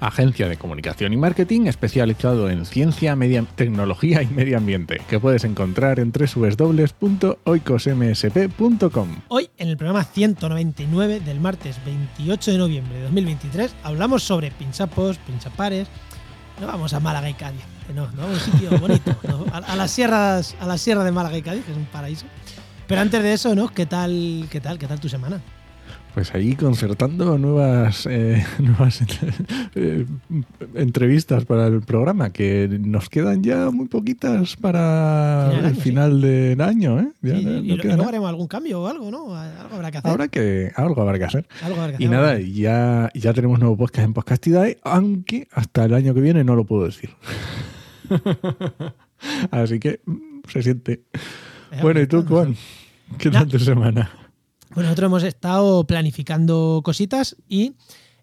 Agencia de comunicación y marketing especializado en ciencia, media, tecnología y medio ambiente, que puedes encontrar en www.oicosmsp.com. Hoy, en el programa 199 del martes 28 de noviembre de 2023, hablamos sobre pinchapos, pinchapares. No vamos a Málaga y Cádiz, que no, no a un sitio bonito, no, a, a las sierras, a la sierra de Málaga y Cádiz, que es un paraíso. Pero antes de eso, ¿no? ¿Qué tal, qué tal, qué tal tu semana? Pues ahí concertando nuevas, eh, nuevas eh, entrevistas para el programa, que nos quedan ya muy poquitas para Final el año, final del año. ¿eh? Ya Sí, no- y, no y luego haremos algún cambio o algo, ¿no? Algo habrá que hacer. Habrá que, algo habrá que hacer. Algo habrá que Y nada, ya, ya tenemos nuevo podcast en Podcastidae, aunque hasta el año que viene no lo puedo decir. Así que mm, se siente. Bueno, ¿y tú, Juan? ¿Qué tal tu semana? Bueno, nosotros hemos estado planificando cositas y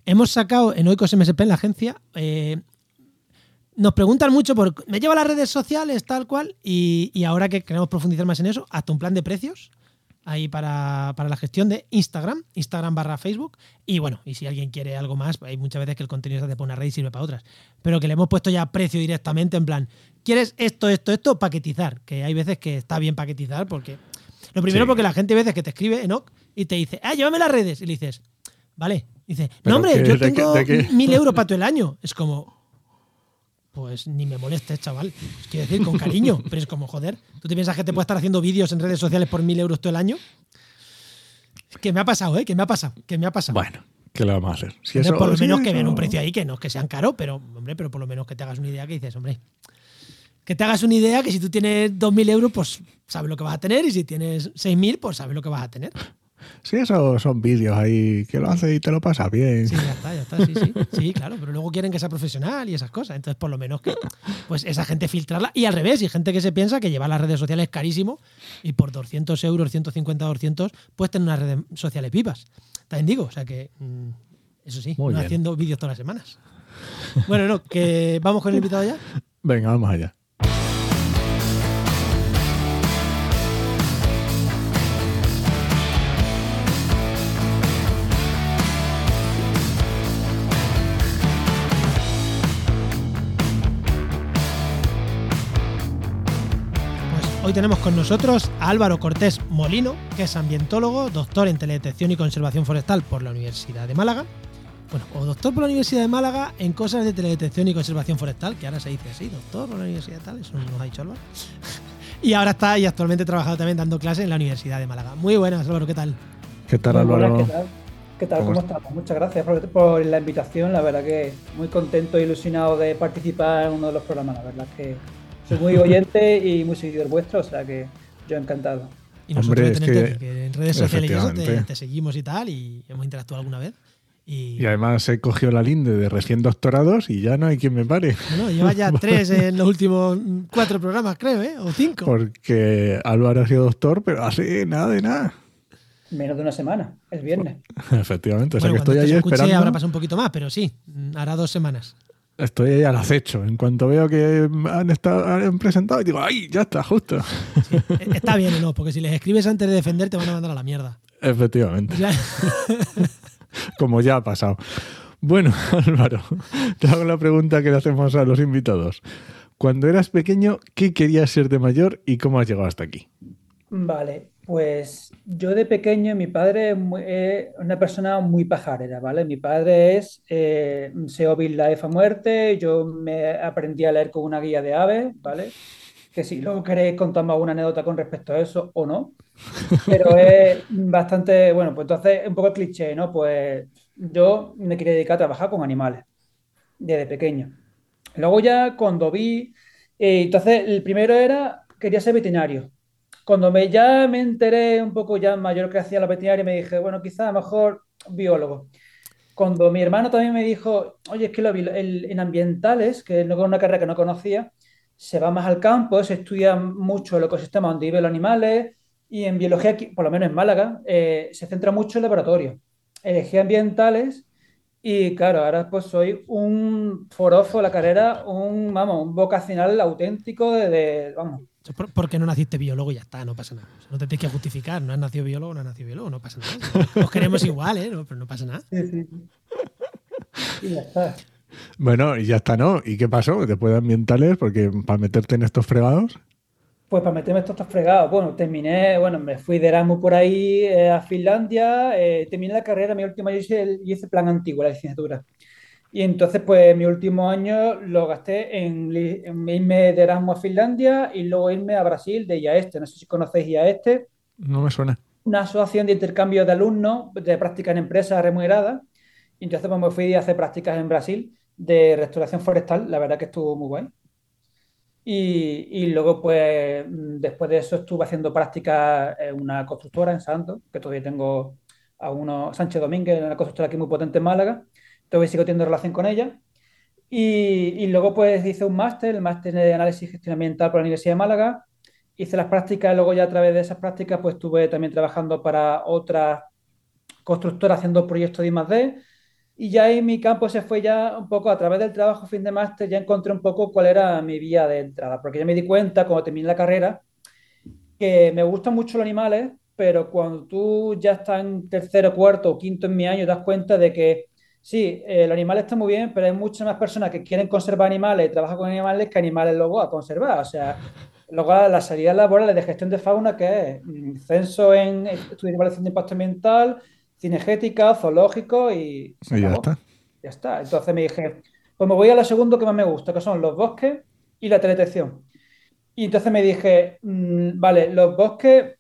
hemos sacado en Oikos MSP, en la agencia, eh, nos preguntan mucho por, me lleva a las redes sociales, tal cual, y, ahora que queremos profundizar más en eso, hasta un plan de precios ahí para, para la gestión de Instagram, Instagram barra Facebook, y bueno, y si alguien quiere algo más, hay muchas veces que el contenido se hace por una red y sirve para otras, pero que le hemos puesto ya precio directamente en plan, ¿quieres esto, esto, esto? Paquetizar, que hay veces que está bien paquetizar porque... Lo primero Sí. porque la gente hay veces que te escribe, Enoch, y te dice, ah, llévame las redes, y le dices, vale, dice, ¿Pero no hombre, yo de tengo de mil euros para todo el año. Es como, pues ni me molestes, chaval. Quiero decir, con cariño. Pero es como, joder, ¿tú te piensas que te puedes estar haciendo vídeos en redes sociales por mil euros todo el año? Que me ha pasado, ¿eh? Que me ha pasado, que me ha pasado. Bueno, ¿qué le vamos a hacer? Si Entonces, eso- por lo menos que vean un precio ahí, que no es que sean caro, pero, hombre, pero por lo menos que te hagas una idea que dices, hombre, que te hagas una idea que si tú tienes 2.000 euros, pues sabes lo que vas a tener, y si tienes 6.000, pues sabes lo que vas a tener. Si eso son vídeos ahí que lo haces y te lo pasas bien. Sí, ya está, ya está, sí, sí. Sí, claro, pero luego quieren que sea profesional y esas cosas. Entonces, por lo menos que pues esa gente filtrarla. Y al revés, y gente que se piensa que llevar las redes sociales es carísimo y por 200 euros, 150, 200, puedes tener unas redes sociales vivas. También digo, o sea que, mm, eso sí, no haciendo vídeos todas las semanas. Bueno, no, que vamos con el invitado ya. Venga, vamos allá. Hoy tenemos con nosotros a Álvaro Cortés Molino, que es ambientólogo, doctor en teledetección y conservación forestal por la Universidad de Málaga. Bueno, o doctor por la Universidad de Málaga en cosas de teledetección y conservación forestal, que ahora se dice así, doctor por la Universidad tal, eso nos ha dicho Álvaro. Y ahora está y actualmente trabajado también dando clases en la Universidad de Málaga. Muy buenas, Álvaro, ¿qué tal? ¿Qué tal, Álvaro? buenas, ¿Qué tal? ¿Qué tal? ¿Cómo ¿Cómo, estás? estamos? Muchas gracias por, por la invitación. La verdad que muy contento e ilusionado de participar en uno de los programas. La verdad que soy muy oyente y muy seguidor vuestro, o sea que yo encantado. Y nosotros Hombre, es que- que en redes sociales y eso te, te seguimos y tal, y hemos interactuado alguna vez. Y, Y además he cogido la linde de recién doctorados y ya no hay quien me pare. bueno, lleva ya tres en los últimos cuatro programas, creo, ¿eh? O cinco. Porque Álvaro ha sido doctor, pero hace nada de nada. Menos de una semana, el viernes. Efectivamente, o sea Bueno, que estoy esto ahí se escuche esperando. habrá pasado un poquito más, pero sí, hará dos semanas. Estoy ahí al acecho. En cuanto veo que han, estado, han presentado, digo, ¡ay! Ya está, justo. Sí, eh, Está bien o no, porque si les escribes antes de defender te van a mandar a la mierda. Efectivamente, Ya- como ya ha pasado. Bueno, Álvaro, te hago la pregunta que le hacemos a los invitados. Cuando eras pequeño, ¿qué querías ser de mayor y cómo has llegado hasta aquí? Vale, pues yo de pequeño, mi padre es es una persona muy pajarera, ¿vale? Mi padre es eh, SEO Life a muerte, yo me aprendí a leer con una guía de aves, ¿vale? Que si luego queréis contarme alguna anécdota con respecto a eso o no, pero es bastante, bueno, pues entonces un poco cliché, ¿no? Pues yo me quería dedicar a trabajar con animales desde pequeño. Luego ya cuando vi, eh, entonces el primero era, quería ser veterinario. Cuando me, ya me enteré un poco ya mayor que hacía la veterinaria, me dije, bueno, quizá mejor biólogo. Cuando mi hermano también me dijo, oye, es que lo el- en ambientales, que no- una carrera que no conocía, se va más al campo, se estudia mucho el ecosistema donde viven los animales y en biología, por lo menos en Málaga, eh, se centra mucho en laboratorio, energías ambientales y claro, ahora pues soy un forozo de la carrera, un, vamos, un vocacional auténtico de, vamos. Porque no naciste biólogo y ya está, no pasa nada. no te tienes que justificar, no has nacido biólogo, no has nacido biólogo, no pasa nada. Nos queremos igual, ¿eh? pero no pasa nada. Sí, sí. Y ya está. Bueno, y ya está, ¿no? ¿Y qué pasó? Después de ambientales, porque para meterte en estos fregados. Pues para meterme estos fregados, bueno, terminé, bueno, me fui de Erasmus por ahí eh, a Finlandia, eh, terminé la carrera, mi último año hice, hice plan antiguo, la licenciatura. Y entonces, pues mi último año lo gasté en, irme de Erasmus a Finlandia y luego irme a Brasil de IAESTE. No sé si conocéis IAESTE. No me suena. Una asociación de intercambio de alumnos de prácticas en empresas remuneradas. Y entonces, pues me fui a hacer prácticas en Brasil de restauración forestal. La verdad que estuvo muy guay. Y, luego, pues, después de eso estuve haciendo prácticas en una constructora en Santos, que todavía tengo a uno, Sánchez Domínguez, una constructora aquí muy potente en Málaga. Todavía sigo teniendo relación con ella. Y, luego, pues, hice un máster, el máster de análisis y gestión ambiental por la Universidad de Málaga. Hice las prácticas, y luego ya a través de esas prácticas, pues, estuve también trabajando para otra constructora haciendo proyectos de I+.D., y ya ahí mi campo se fue ya un poco a través del trabajo fin de máster, ya encontré un poco cuál era mi vía de entrada, porque ya me di cuenta cuando terminé la carrera que me gustan mucho los animales, pero cuando tú ya estás en tercero, cuarto o quinto en mi año, das cuenta de que sí, el animal está muy bien, pero hay muchas más personas que quieren conservar animales y trabajan con animales que animales luego a conservar. O sea, luego las salidas laborales de gestión de fauna, que es censo en estudio de evaluación de impacto ambiental, cinegética, zoológico y... ya está. Ya está. Entonces me dije, pues me voy a lo segundo que más me gusta, que son los bosques y la teledetección. Y entonces me dije, mm, vale, los bosques,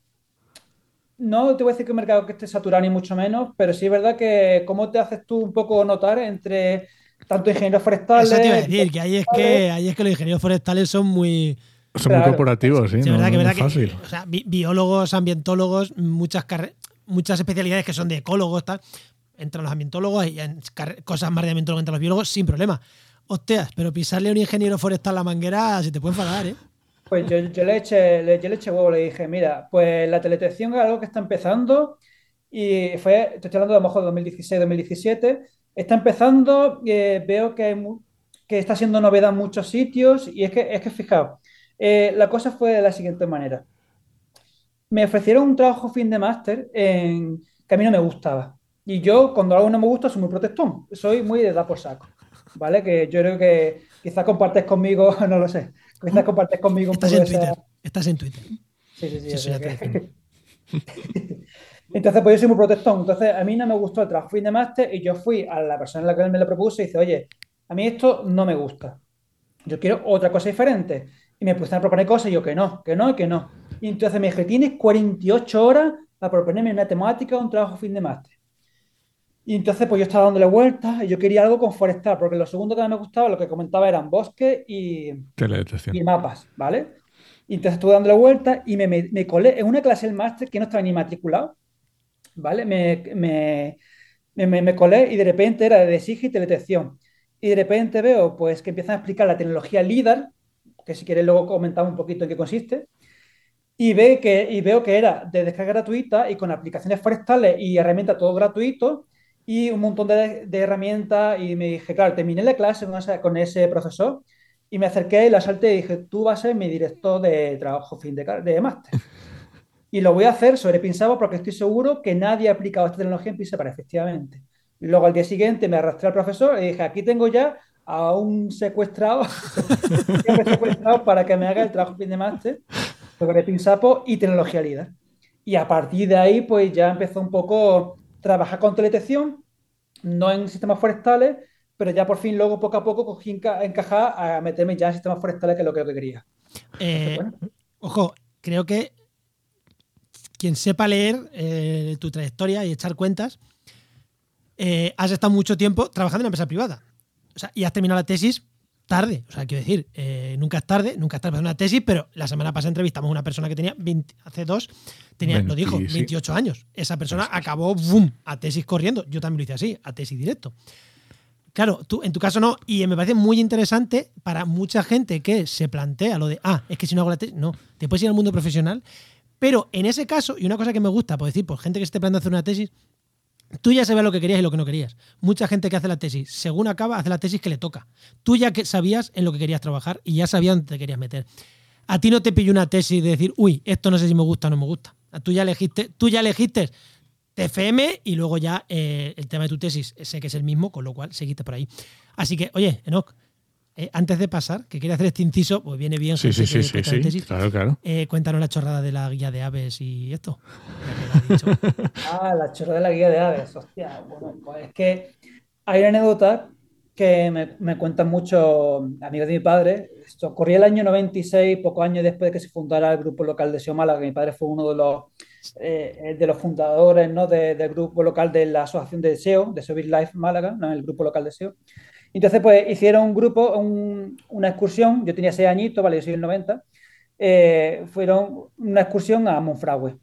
no te voy a decir que un mercado que esté saturado ni mucho menos, pero sí es verdad que cómo te haces tú un poco notar entre tanto ingenieros forestales... Eso te iba a decir, que ahí es que, ahí es que los ingenieros forestales son muy... Son muy corporativos, sí. verdad que, verdad fácil. o sea, biólogos, ambientólogos, muchas carreras muchas especialidades que son de ecólogos, tal, entran los ambientólogos y en cosas más de ambientólogos entran los biólogos sin problema. Hostias, pero pisarle a un ingeniero forestal la manguera se te puede enfadar, ¿eh? Pues yo, le eché, le, yo le eché huevo, le dije, mira, pues la teledetección es algo que está empezando y fue, estoy hablando de a lo mejor 2016, 2017, está empezando, eh, veo que, que está siendo novedad en muchos sitios y es que, es que fijaos, eh, la cosa fue de la siguiente manera me ofrecieron un trabajo fin de máster en que a mí no me gustaba. Y yo, cuando algo no me gusta, soy muy protestón. Soy muy de dar por saco. ¿Vale? Que yo creo que quizás compartes conmigo, no lo sé. Quizás compartes conmigo Estás en Twitter. Estás en Twitter. Sí, sí, sí. Entonces, pues yo soy muy protestón. Entonces, a mí no me gustó el trabajo fin de máster y yo fui a la persona en la que él me lo propuso y dice, oye, a mí esto no me gusta. Yo quiero otra cosa diferente. Y me pusieron a proponer cosas y yo que no, que no y que no. Y entonces me dije, tienes 48 horas para proponerme una temática o un trabajo fin de máster. Y entonces pues yo estaba dándole vueltas y yo quería algo con forestal, porque lo segundo que me gustaba, lo que comentaba eran bosques y, y mapas, ¿vale? Y entonces estuve dándole vueltas y me, me, colé en una clase del máster que no estaba ni matriculado, ¿vale? Me, me, me, colé y de repente era de SIG y teledetección. Y de repente veo pues que empiezan a explicar la tecnología LIDAR, que si quieres luego comentamos un poquito en qué consiste, y, ve que, y veo que era de descarga gratuita y con aplicaciones forestales y herramientas todo gratuito y un montón de, herramientas y me dije, claro, terminé la clase con, ese profesor y me acerqué y la salté y dije, tú vas a ser mi director de trabajo fin de, de máster. Y lo voy a hacer sobre Pinsabo porque estoy seguro que nadie ha aplicado esta tecnología en para efectivamente. Luego al día siguiente me arrastré al profesor y dije, aquí tengo ya a un secuestrado, secuestrado para que me haga el trabajo fin de máster sobre Pinsapo y tecnología líder. Y a partir de ahí, pues ya empezó un poco trabajar con teledetección, no en sistemas forestales, pero ya por fin luego poco a poco cogí encajar a meterme ya en sistemas forestales, que es lo que, quería. Eh, ojo, creo que quien sepa leer eh, tu trayectoria y echar cuentas, eh, has estado mucho tiempo trabajando en una empresa privada. O sea, y has terminado la tesis tarde. O sea, quiero decir, eh, nunca es tarde, nunca es tarde para una tesis, pero la semana pasada entrevistamos a una persona que tenía 20, hace dos, tenía, lo dijo, 28 años. Esa persona acabó, boom, a tesis corriendo. Yo también lo hice así, a tesis directo. claro, tú en tu caso no, y me parece muy interesante para mucha gente que se plantea lo de, ah, es que si no hago la tesis, no, te puedes ir al mundo profesional, pero en ese caso, y una cosa que me gusta, por decir, por gente que esté planteando hacer una tesis, Tú ya sabías lo que querías y lo que no querías. Mucha gente que hace la tesis, según acaba, hace la tesis que le toca. Tú ya sabías en lo que querías trabajar y ya sabías dónde te querías meter. A ti no te pilló una tesis de decir, uy, esto no sé si me gusta o no me gusta. Tú ya elegiste, tú ya elegiste TFM y luego ya eh, el tema de tu tesis sé que es el mismo, con lo cual seguiste por ahí. Así que, oye, Enoch, eh, antes de pasar, que quería hacer este inciso, pues viene bien. Sí, sí, sí, sí, claro, claro. Eh, cuéntanos la chorrada de la guía de aves y esto. ah, la chorrada de la guía de aves, hostia. Bueno, pues es que hay una anécdota que me, me cuentan muchos amigos de mi padre. Esto ocurrió el año 96, pocos años después de que se fundara el grupo local de SEO Málaga. Mi padre fue uno de los, eh, de los fundadores ¿no? del grupo local de la Asociación de SEO, de SEO Life Málaga, ¿no? el grupo local de SEO. Entonces, pues hicieron un grupo, una excursión, yo tenía seis añitos, vale, yo soy el 90, eh, fueron una excursión a Monfragüe.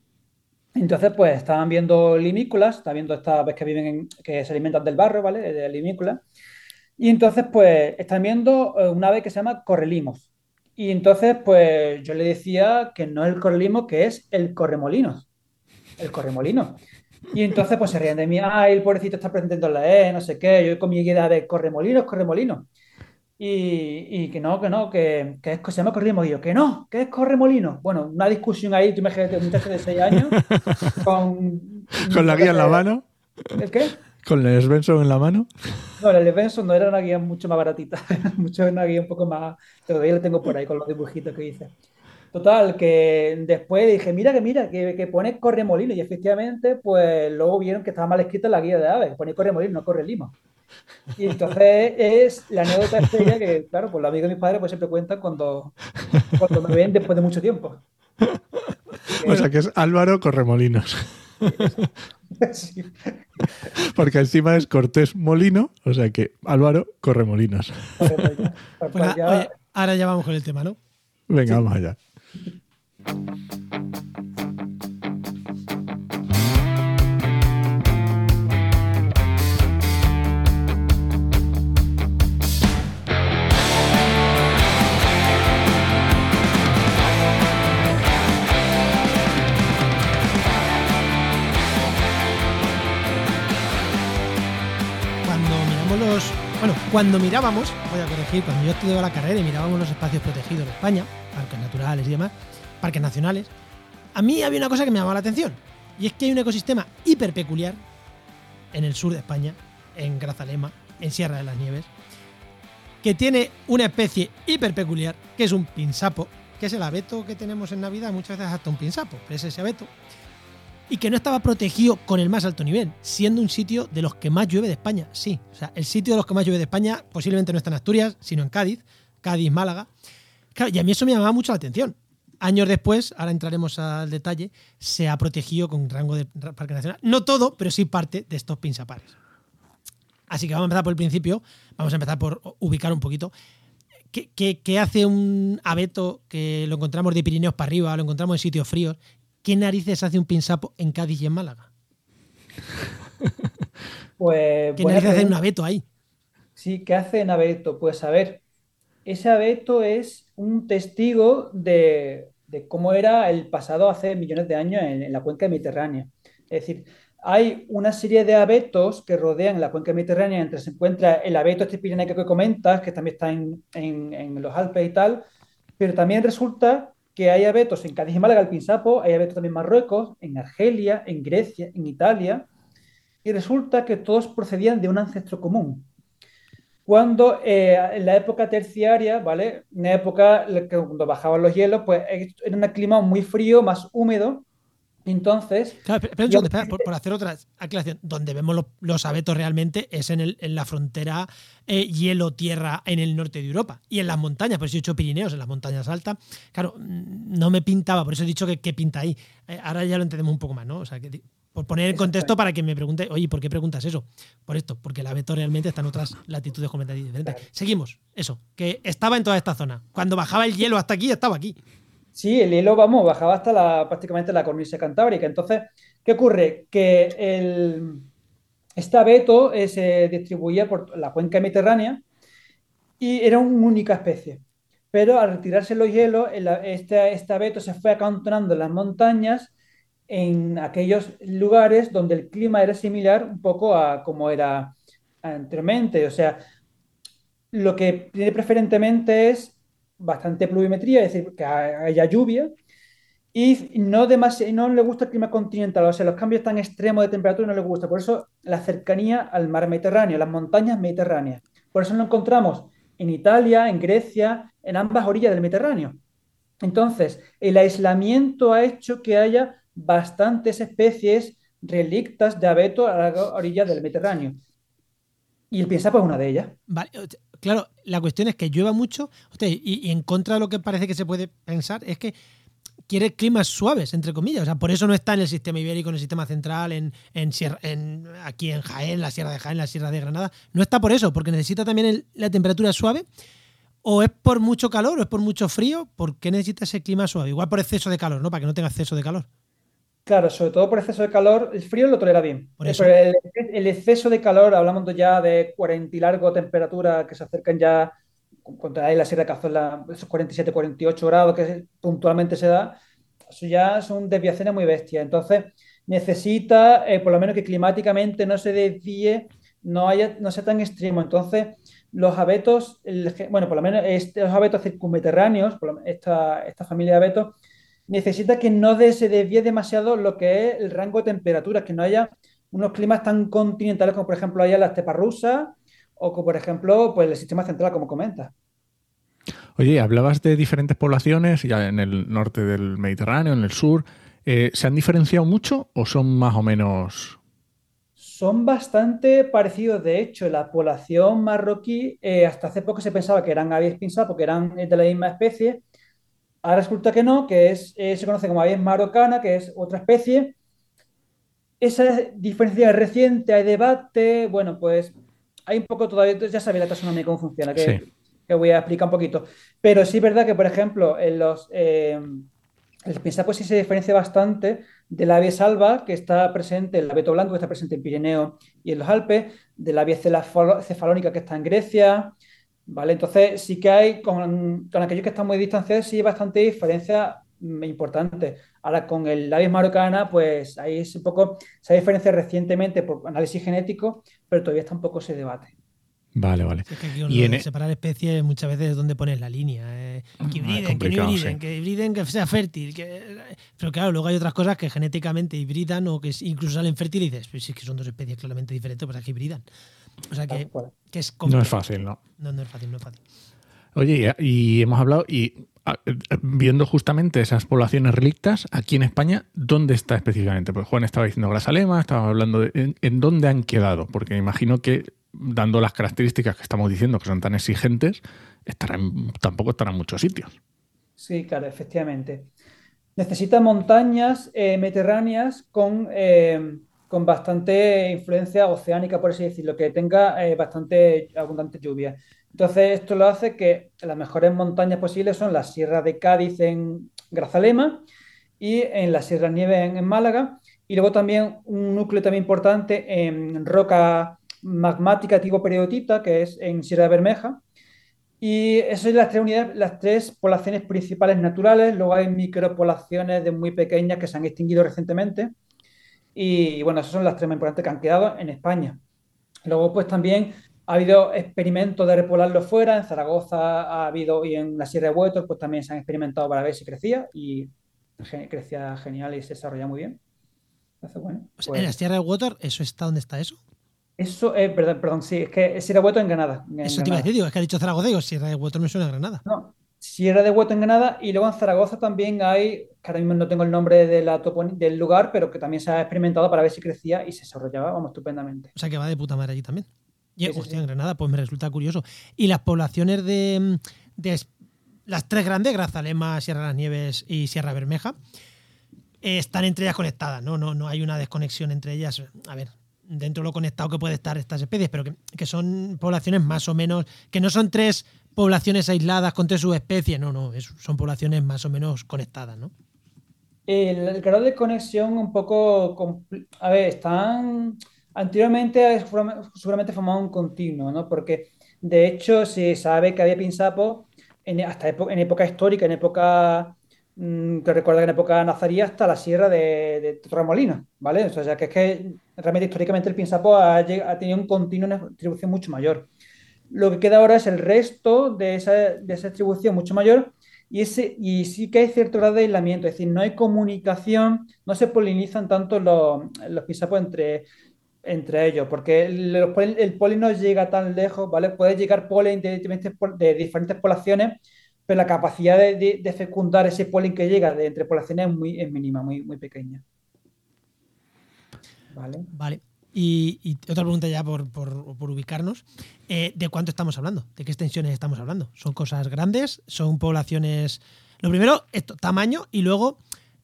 Entonces, pues estaban viendo limícolas, estaban viendo estas aves que viven, en, que se alimentan del barro, ¿vale? De limícolas. Y entonces, pues, están viendo eh, una ave que se llama correlimos. Y entonces, pues, yo le decía que no es el correlimos, que es el corremolinos. El corremolinos. Y entonces pues se ríen de mí, ay, el pobrecito está aprendiendo la E, no sé qué, yo con mi idea de corremolinos, corremolinos. Y, y que no, que no, que, que, es, se llama corremolinos. Que no, que es corremolinos. Bueno, una discusión ahí, tú imagínate un muchacho de 6 años con... ¿Con la guía en la mano? ¿El qué? ¿Con el Svensson en la mano? No, el Svensson no era una guía mucho más baratita, mucho una guía un poco más... Todavía la tengo por ahí con los dibujitos que hice. Total, que después dije, mira que mira, que, que pone Corremolino. Y efectivamente, pues luego vieron que estaba mal escrito en la guía de aves. Pone Corremolino, no Corre Lima. Y entonces es la anécdota estrella que, claro, pues los amigos de mis padres pues siempre cuentan cuando, cuando me ven después de mucho tiempo. o sea que es Álvaro Corremolinos. Sí. Porque encima es Cortés Molino, o sea que Álvaro Corremolinos. Pues ahora ya vamos con el tema, ¿no? Venga, vamos allá. Cuando mirábamos, voy a corregir, cuando yo estudiaba la carrera y mirábamos los espacios protegidos de España, parques naturales y demás, parques nacionales, a mí había una cosa que me llamaba la atención. Y es que hay un ecosistema hiper peculiar en el sur de España, en Grazalema, en Sierra de las Nieves, que tiene una especie hiper peculiar, que es un pinsapo, que es el abeto que tenemos en Navidad, muchas veces hasta un pinsapo, pero es ese abeto, y que no estaba protegido con el más alto nivel, siendo un sitio de los que más llueve de España. Sí, o sea, el sitio de los que más llueve de España posiblemente no está en Asturias, sino en Cádiz, Cádiz, Málaga. Claro, y a mí eso me llamaba mucho la atención. Años después, ahora entraremos al detalle, se ha protegido con rango de Parque Nacional. No todo, pero sí parte de estos pinzapares. Así que vamos a empezar por el principio, vamos a empezar por ubicar un poquito. ¿Qué, hace un abeto que lo encontramos de Pirineos para arriba, lo encontramos en sitios fríos? ¿Qué narices hace un pinsapo en Cádiz y en Málaga? Pues, ¿Qué narices hace un abeto ahí? Sí, ¿qué hace un abeto? Pues a ver, ese abeto es un testigo de, cómo era el pasado hace millones de años en, la cuenca mediterránea. Es decir, hay una serie de abetos que rodean la cuenca mediterránea, entre se encuentra el abeto este pirenaico que comentas, que también está en, en, los Alpes y tal, pero también resulta que hay abetos en Cádiz y Málaga, el Pinsapo, hay abetos también en Marruecos, en Argelia, en Grecia, en Italia, y resulta que todos procedían de un ancestro común cuando eh, en la época terciaria, ¿vale? Una época cuando bajaban los hielos, pues era un clima muy frío, más húmedo. Entonces. Claro, pero, espera, por, hacer otra aclaración. Donde vemos los, abetos realmente es en, el, en la frontera eh, hielo-tierra en el norte de Europa. Y en las montañas, por eso he dicho Pirineos, en las montañas altas. Claro, mm, no me pintaba, por eso he dicho que, que pinta ahí. Eh, ahora ya lo entendemos un poco más, ¿no? O sea, que por poner el contexto para que me pregunte, oye, ¿por qué preguntas eso? Por esto, porque el abeto realmente está en otras latitudes completamente diferentes. Seguimos, eso, que estaba en toda esta zona. Cuando bajaba el hielo hasta aquí, estaba aquí. Sí, el hielo, vamos, bajaba hasta la, prácticamente la cornisa cantábrica. Entonces, ¿qué ocurre? Que el, este abeto eh, se distribuía por la cuenca mediterránea y era una única especie. Pero al retirarse los hielos, este, este abeto se fue acantonando en las montañas en aquellos lugares donde el clima era similar un poco a como era anteriormente. O sea, lo que tiene preferentemente es bastante pluviometría, es decir, que haya lluvia, y no, no le gusta el clima continental, o sea, los cambios tan extremos de temperatura no le gusta. Por eso la cercanía al mar Mediterráneo, las montañas mediterráneas. Por eso lo encontramos en Italia, en Grecia, en ambas orillas del Mediterráneo. Entonces, el aislamiento ha hecho que haya bastantes especies relictas de abeto a la orilla del Mediterráneo. Y el piensa pues una de ellas. Vale, claro, la cuestión es que llueva mucho, y, en contra de lo que parece que se puede pensar, es que quiere climas suaves, entre comillas. O sea, por eso no está en el sistema ibérico, en el sistema central, en, en, aquí en Jaén, la Sierra de Jaén, la Sierra de Granada. No está por eso, porque necesita también la temperatura suave. O es por mucho calor o es por mucho frío. ¿Por qué necesita ese clima suave? Igual por exceso de calor, ¿no? Para que no tenga exceso de calor. Claro, sobre todo por exceso de calor, el frío lo tolera bien. Pero el, exceso de calor, hablamos ya de 40 y largo temperatura que se acercan ya, contra ahí la Sierra de Cazorla, esos 47, 48 grados que puntualmente se da, eso ya son desviaciones muy bestias. Entonces, necesita, eh, por lo menos que climáticamente no se desvíe, no, haya, no sea tan extremo. Entonces, los abetos, bueno, por lo menos estos abetos circunmediterráneos, esta, esta familia de abetos, necesita que no se desvíe demasiado lo que es el rango de temperaturas, que no haya unos climas tan continentales como por ejemplo haya la estepa rusa o como por ejemplo pues, el sistema central, como comenta. Oye, hablabas de diferentes poblaciones ya en el norte del Mediterráneo, en el sur. Eh, ¿Se han diferenciado mucho o son más o menos son bastante parecidos. De hecho, la población marroquí, eh, hasta hace poco se pensaba que eran aves pinzadas porque eran de la misma especie, Ahora resulta que no, que es, eh, se conoce como aves marocana, que es otra especie. Esa diferencia es reciente, hay debate, bueno, pues hay un poco todavía, ya sabéis la taxonomía cómo funciona, que, voy a explicar un poquito. Pero sí es verdad que, por ejemplo, en los... Eh, el pues sí se diferencia bastante del ave salva que está presente, el abeto blanco que está presente en Pirineo y en los Alpes, del ave cefalónica que está en Grecia, ¿Vale? Entonces, sí que hay, con, aquellos que están muy distanciados, sí hay bastante diferencia mm, importante. Ahora, con el avis marocana, pues ahí es un poco, se ha diferenciado recientemente por análisis genético, pero todavía está un poco ese debate. Vale, vale. Es que aquí y en... E- separar especies muchas veces es donde pones la línea. Eh. que hibriden, que no hibriden, que hibriden, que sea fértil. Pero claro, luego hay otras cosas que genéticamente hibridan o que incluso salen fértiles y dices, pues sí que son dos especies claramente diferentes, pues aquí hibridan. O sea que, es No es fácil, ¿no? No, no es fácil, no es fácil. Oye, y, hemos hablado, y viendo justamente esas poblaciones relictas, aquí en España, ¿dónde está específicamente? Pues Juan estaba diciendo Grasalema, estaba hablando de en, dónde han quedado, porque me imagino que, dando las características que estamos diciendo, que son tan exigentes, estarán, tampoco estarán en muchos sitios. Sí, claro, efectivamente. Necesita montañas eh, mediterráneas con eh, con bastante influencia oceánica, por así decirlo, que tenga eh, bastante abundante lluvia. Entonces, esto lo hace que las mejores montañas posibles son la Sierra de Cádiz en Grazalema y en la Sierra Nieve en, Málaga. Y luego también un núcleo también importante en roca magmática tipo periodita, que es en Sierra de Bermeja. Y esas son las tres unidades, las tres poblaciones principales naturales. Luego hay micropoblaciones de muy pequeñas que se han extinguido recientemente. Y bueno, esas son las tres más importantes que han quedado en España. Luego, pues también ha habido experimentos de repoblarlo fuera. En Zaragoza ha habido y en la Sierra de Huetos, pues también se han experimentado para ver si crecía y crecía genial y se desarrolla muy bien. bueno, ¿En la pues Sierra de Huetos, eso está dónde está eso? Eso, es, perdón, perdón, sí, es que es Sierra de Huetos en Granada. eso te iba a decir, digo, es que ha dicho Zaragoza, digo, Sierra de Huetos me suena a Granada. No, Sierra de Hueto en Granada y luego en Zaragoza también hay, que ahora mismo no tengo el nombre de la del lugar, pero que también se ha experimentado para ver si crecía y se desarrollaba vamos, estupendamente. O sea que va de puta madre allí también. Y hostia, en Granada, pues me resulta curioso. Y las poblaciones de, las tres grandes, Grazalema, Sierra de las Nieves y Sierra Bermeja, están entre ellas conectadas, ¿no? No, no hay una desconexión entre ellas. A ver, dentro de lo conectado que puede estar estas especies, pero que, que son poblaciones más o menos, que no son tres poblaciones aisladas con tres subespecies, no, no, son poblaciones más o menos conectadas, ¿no? El, grado de conexión un poco, a ver, están Anteriormente seguramente formaba un continuo, ¿no? Porque de hecho se sabe que había pinzapos en, hasta en época histórica, en época mm, que recuerda que en época nazarí hasta la sierra de, de ¿vale? O sea, que es que realmente históricamente el pinzapo ha, ha tenido un continuo, una distribución mucho mayor. Lo que queda ahora es el resto de esa, de esa distribución mucho mayor y, ese, y sí que hay cierto grado de aislamiento, es decir, no hay comunicación, no se polinizan tanto los, los pisapos entre, entre ellos, porque el, el, polen no llega tan lejos, ¿vale? Puede llegar polen de, de diferentes poblaciones, pero la capacidad de, de, fecundar ese polen que llega de entre poblaciones es, muy, es mínima, muy, muy pequeña. Vale. Vale. Y, otra pregunta ya por, ubicarnos. Eh, ¿De cuánto estamos hablando? ¿De qué extensiones estamos hablando? ¿Son cosas grandes? ¿Son poblaciones...? Lo primero, esto, tamaño, y luego,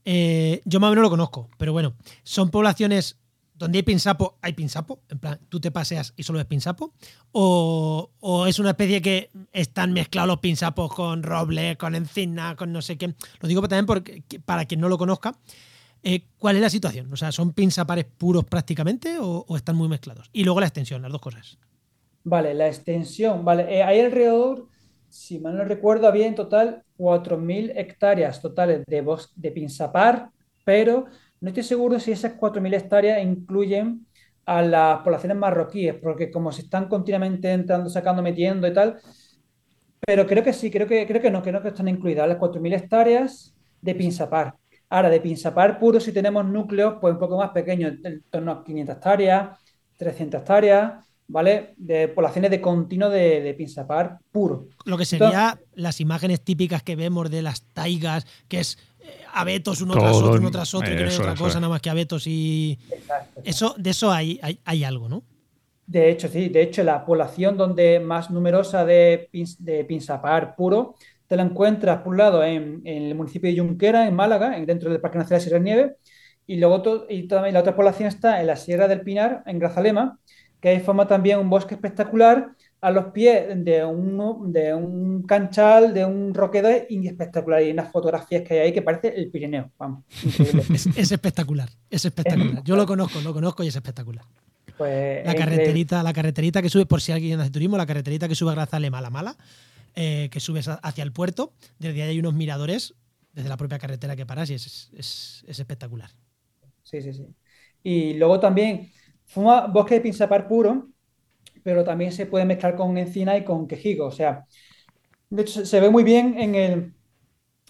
eh, yo más o menos lo conozco, pero bueno, ¿son poblaciones donde hay pinsapo, hay pinsapo? En plan, tú te paseas y solo ves pinsapo. O, o, es una especie que están mezclados los pinsapos con roble, con encina, con no sé qué. Lo digo también porque, para quien no lo conozca. Eh, ¿Cuál es la situación? O sea, ¿son pinzapares puros prácticamente o, están muy mezclados? Y luego la extensión, las dos cosas. Vale, la extensión, vale. Eh, hay alrededor, si mal no recuerdo, había en total 4.000 hectáreas totales de, bosque, de pinzapar, pero no estoy seguro si esas 4.000 hectáreas incluyen a las poblaciones marroquíes, porque como se están continuamente entrando, sacando, metiendo y tal, pero creo que sí, creo que, creo que no, creo que están incluidas las 4.000 hectáreas de pinzapar. Ahora, de pinzapar puro, si tenemos núcleos, pues un poco más pequeños, en torno a 500 hectáreas, 300 hectáreas, ¿vale? De poblaciones de continuo de, de pinzapar puro. Lo que sería las imágenes típicas que vemos de las taigas, que es eh, abetos uno tras otro, uno tras otro, y que no hay otra cosa nada más que abetos y... Eso, de eso hay, hay, algo, ¿no? De hecho, sí, de hecho, la población donde más numerosa de, de pinzapar puro te la encuentras, por un lado, en, el municipio de Junquera, en Málaga, dentro del Parque Nacional Sierra Nieve, y luego y también la otra población está en la Sierra del Pinar, en Grazalema, que ahí forma también un bosque espectacular a los pies de un, de un canchal, de un roquedo espectacular. Y unas fotografías que hay ahí que parece el Pirineo. Vamos, es, espectacular, es espectacular. Yo lo conozco, lo conozco y es espectacular. Pues, la carreterita, la carreterita que sube, por si alguien hace turismo, la carreterita que sube a Grazalema, la mala, eh, que subes hacia el puerto. Desde ahí hay unos miradores desde la propia carretera que paras y es, espectacular. Sí, sí, sí. Y luego también fuma bosque de pinzapar puro, pero también se puede mezclar con encina y con quejigo. O sea, de hecho, se ve muy bien en, el,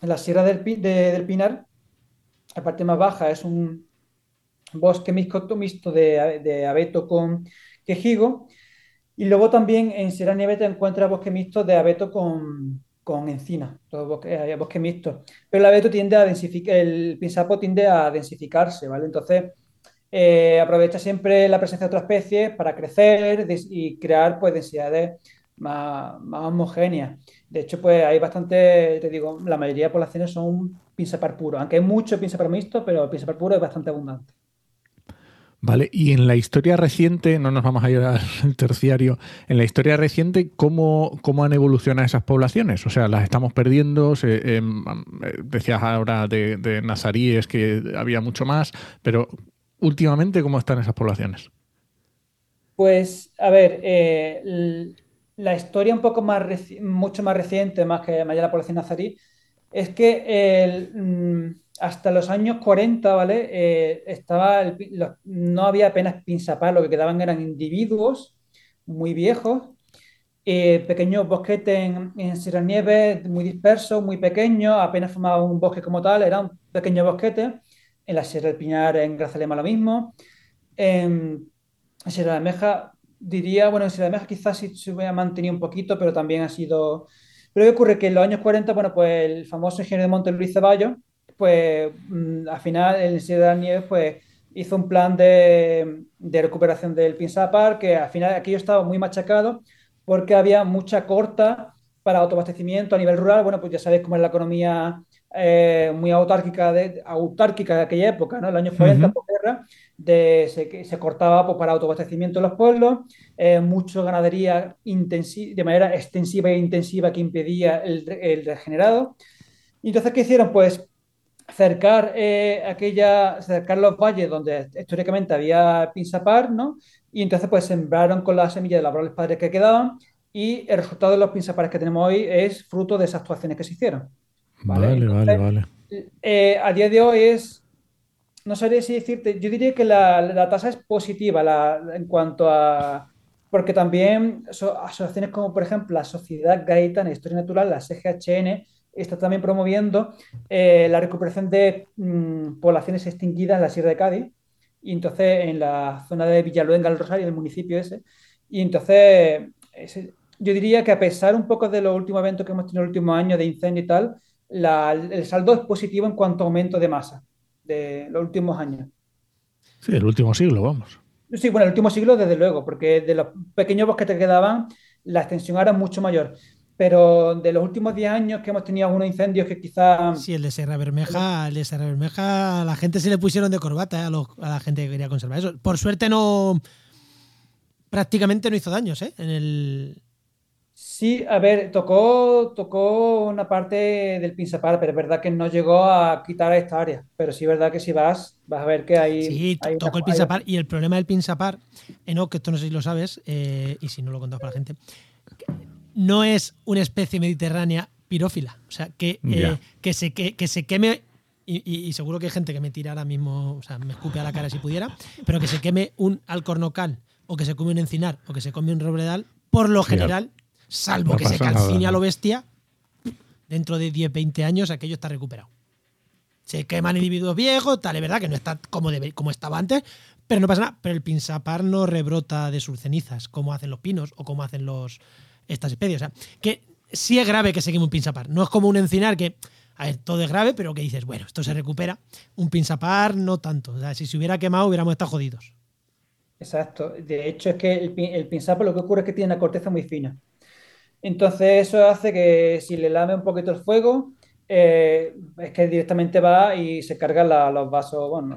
en la Sierra del, del, Pinar. La parte más baja es un bosque mixto, mixto de, de abeto con quejigo y luego también en Sierra Nieve te encuentras bosque mixto de abeto con, con encina, todo bosque, bosque, mixto. Pero el abeto tiende a densificar, el pinsapo tiende a densificarse, ¿vale? Entonces, eh, aprovecha siempre la presencia de otras especies para crecer y crear pues densidades más, más, homogéneas. De hecho, pues hay bastante, te digo, la mayoría de poblaciones son pinsapar puro, aunque hay mucho pinsapar mixto, pero el pinsapar puro es bastante abundante. Vale, y en la historia reciente, no nos vamos a ir al terciario, en la historia reciente, ¿cómo, cómo han evolucionado esas poblaciones? O sea, las estamos perdiendo, em, decías ahora de, nazaríes que había mucho más, pero últimamente, ¿cómo están esas poblaciones? Pues, a ver, eh, la historia un poco más, mucho más reciente, más que más la población nazarí, es que. Mm, hasta los años 40, ¿vale? Eh, estaba no había apenas pinzapar, lo que quedaban eran individuos muy viejos, eh, pequeños bosquetes en, en Sierra Nieve, muy dispersos, muy pequeños, apenas formaba un bosque como tal, era un pequeño bosquete. En la Sierra del Pinar, en Grazalema, lo mismo. En Sierra de Meja, diría, bueno, en Sierra de Meja quizás sí se hubiera mantenido un poquito, pero también ha sido. Pero ¿qué ocurre? Que en los años 40, bueno, pues el famoso ingeniero de Monte Luis Ceballos pues mm, al final el Sierra de Nieves pues, hizo un plan de, recuperación del Pinsapar, que al final aquello estaba muy machacado porque había mucha corta para autoabastecimiento a nivel rural. Bueno, pues ya sabéis cómo es la economía eh, muy autárquica de, autárquica de aquella época, ¿no? El año 40, por guerra, de, se, se, cortaba pues, para autoabastecimiento en los pueblos, eh, mucha ganadería de manera extensiva e intensiva que impedía el, el regenerado. Y entonces, ¿qué hicieron? Pues cercar eh, aquella, cercar los valles donde históricamente había pinzapar, ¿no? Y entonces pues sembraron con la semilla de los padres que quedaban y el resultado de los pinzapares que tenemos hoy es fruto de esas actuaciones que se hicieron. Vale, vale, vale. Eh, a día de hoy es, no sabría si decirte, yo diría que la, la tasa es positiva la, en cuanto a, porque también asociaciones como por ejemplo la Sociedad Gaitana de Historia Natural, la SGHN, está también promoviendo eh, la recuperación de mm, poblaciones extinguidas en la Sierra de Cádiz, y entonces en la zona de Villaluenga, el Rosario, el municipio ese, y entonces yo diría que a pesar un poco de los últimos eventos que hemos tenido en los últimos años de incendio y tal, el saldo es positivo en cuanto a aumento de masa de los últimos años. Sí, el último siglo, vamos. Sí, bueno, el último siglo desde luego, porque de los pequeños bosques que te quedaban, la extensión era mucho mayor. Pero de los últimos 10 años que hemos tenido algunos incendios que quizá... Sí, el de Serra Bermeja, el de Serra Bermeja, la gente se le pusieron de corbata a, a la gente que quería conservar eso. Por suerte no... Prácticamente no hizo daños, ¿eh? En el, Sí, a ver, tocó, tocó una parte del Pinsapar, pero es verdad que no llegó a quitar esta área. Pero sí es verdad que si vas, vas a ver que hay. Sí, tocó el Pinsapar. Y el problema del Pinsapar, no, que esto no sé si lo sabes, eh, y si no lo contado para la gente, no es una especie mediterránea pirófila. O sea, que, eh, que, se, que, se queme y, seguro que hay gente que me tira ahora mismo, o sea, me escupe a la cara si pudiera, pero que se queme un alcornocal o que se come un encinar o que se come un robledal, por lo general salvo que se calcine a lo bestia, dentro de 10, 20 años aquello está recuperado. Se queman individuos viejos, tal, es verdad que no está como, como estaba antes, pero no pasa nada. Pero el pinsapar no rebrota de sus cenizas, como hacen los pinos o como hacen los estas especies. O sea, que sí es grave que se queme un pinsapar. No es como un encinar que, a ver, todo es grave, pero que dices, bueno, esto se recupera. Un pinsapar no tanto. O sea, si se hubiera quemado hubiéramos estado jodidos. Exacto. De hecho, es que el, el pinsapar lo que ocurre es que tiene una corteza muy fina. Entonces eso hace que si le lame un poquito el fuego, eh, es que directamente va y se cargan los vasos, bueno,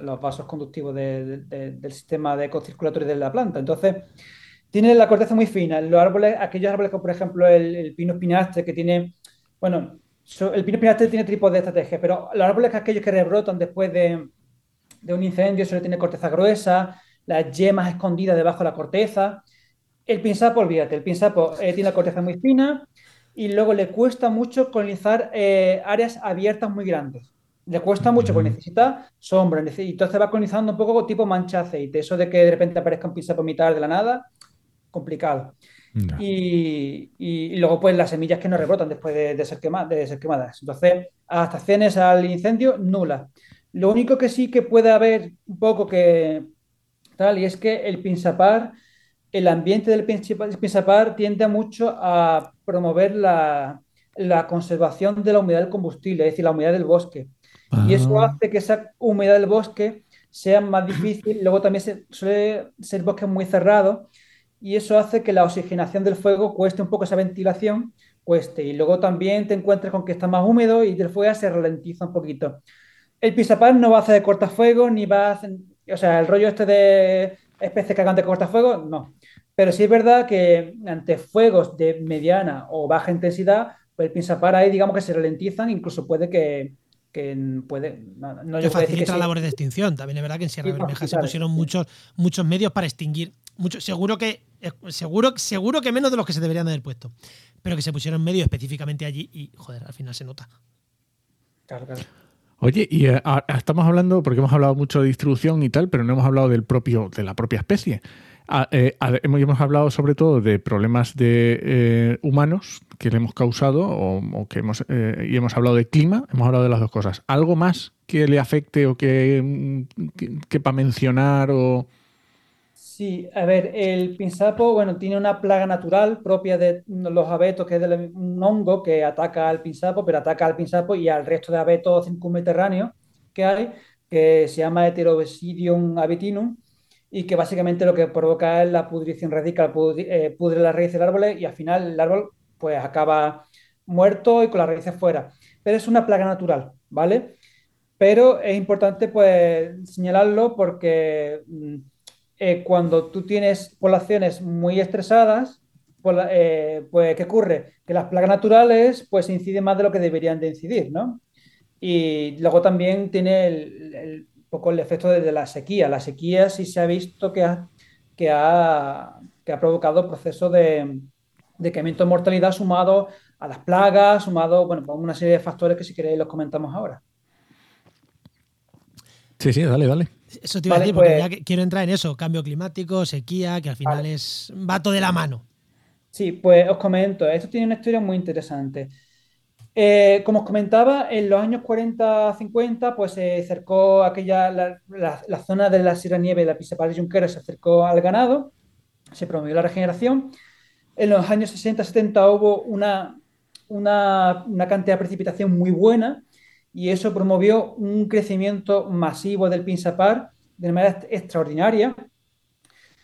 los, vasos conductivos del sistema de circulatorio de la planta. Entonces, tiene la corteza muy fina. Los árboles, aquellos árboles como por ejemplo el, pino espinastre que tiene, bueno, el pino espinastre tiene tipos de estrategias, pero los árboles que aquellos que rebrotan después de, de un incendio suele tener corteza gruesa, las yemas escondidas debajo de la corteza. El pinzapo, olvídate, el pinzapo eh, tiene la corteza muy fina y luego le cuesta mucho colonizar eh, áreas abiertas muy grandes. Le cuesta mucho porque necesita sombra, y entonces va colonizando un poco tipo mancha aceite. Eso de que de repente aparezca un pinzapo mitad de la nada, complicado. Y, luego, pues las semillas que no rebrotan después de, ser, de ser quemadas. Entonces, adaptaciones al incendio, nula. Lo único que sí que puede haber un poco que tal, y es que el pinzapar el ambiente del Pinsapar tiende mucho a promover la, conservación de la humedad del combustible, es decir, la humedad del bosque. Y eso ah. hace que esa humedad del bosque sea más difícil. Luego también se, suele ser bosque muy cerrado y eso hace que la oxigenación del fuego cueste un poco esa ventilación, cueste. Y luego también te encuentras con que está más húmedo y el fuego se ralentiza un poquito. El Pinsapar no va a hacer de cortafuego ni va a hacer, o sea, el rollo este de especies que hagan de cortafuego, no. Pero sí es verdad que ante fuegos de mediana o baja intensidad, pues el pinsapar ahí digamos que se ralentizan, incluso puede que, puede. No, que facilita labores de extinción. También es verdad que en Sierra Bermeja se pusieron muchos, muchos medios para extinguir. Mucho, seguro que eh, seguro, seguro que menos de los que se deberían haber puesto. Pero que se pusieron medios específicamente allí y, joder, al final se nota. Claro, claro. Oye, y eh, estamos hablando, porque hemos hablado mucho de distribución y tal, pero no hemos hablado del propio, de la propia especie. Ah, eh, hemos hablado sobre todo de problemas de eh, humanos que le hemos causado o, que hemos eh, y hemos hablado de clima, hemos hablado de las dos cosas. ¿Algo más que le afecte o que, que, para mencionar o Sí, a ver, el pinzapo, bueno, tiene una plaga natural propia de los abetos, que es un hongo que ataca al pinzapo, pero ataca al pinzapo y al resto de abetos circunmediterráneos que hay, que se llama Heterobasidium abetinum, y que básicamente lo que provoca es la pudrición radical, eh, pudre la raíz del árbol y al final el árbol pues acaba muerto y con las raíces fuera. Pero es una plaga natural, ¿vale? Pero es importante pues señalarlo porque mm, eh, cuando tú tienes poblaciones muy estresadas, pues, eh, pues, ¿qué ocurre? Que las plagas naturales pues inciden más de lo que deberían de incidir, ¿no? Y luego también tiene el, poco el efecto de, la sequía. La sequía sí se ha visto que ha, que ha, que ha provocado procesos de, de de mortalidad sumado a las plagas, sumado, bueno, pues una serie de factores que si queréis los comentamos ahora. Sí, sí, dale, dale. Eso te iba a decir, porque pues- ya quiero entrar en eso, cambio climático, sequía, que al final es va todo de la mano. Sí, pues os comento, esto tiene una historia muy interesante. Eh, como os comentaba, en los años 40-50, pues se acercó aquella, la, zona de la Sierra Nieve, la Pisapal de Junquera, se acercó al ganado, se promovió la regeneración. En los años 60-70 hubo una, una, una, cantidad de precipitación muy buena y eso promovió un crecimiento masivo del pinsapar de manera extraordinaria.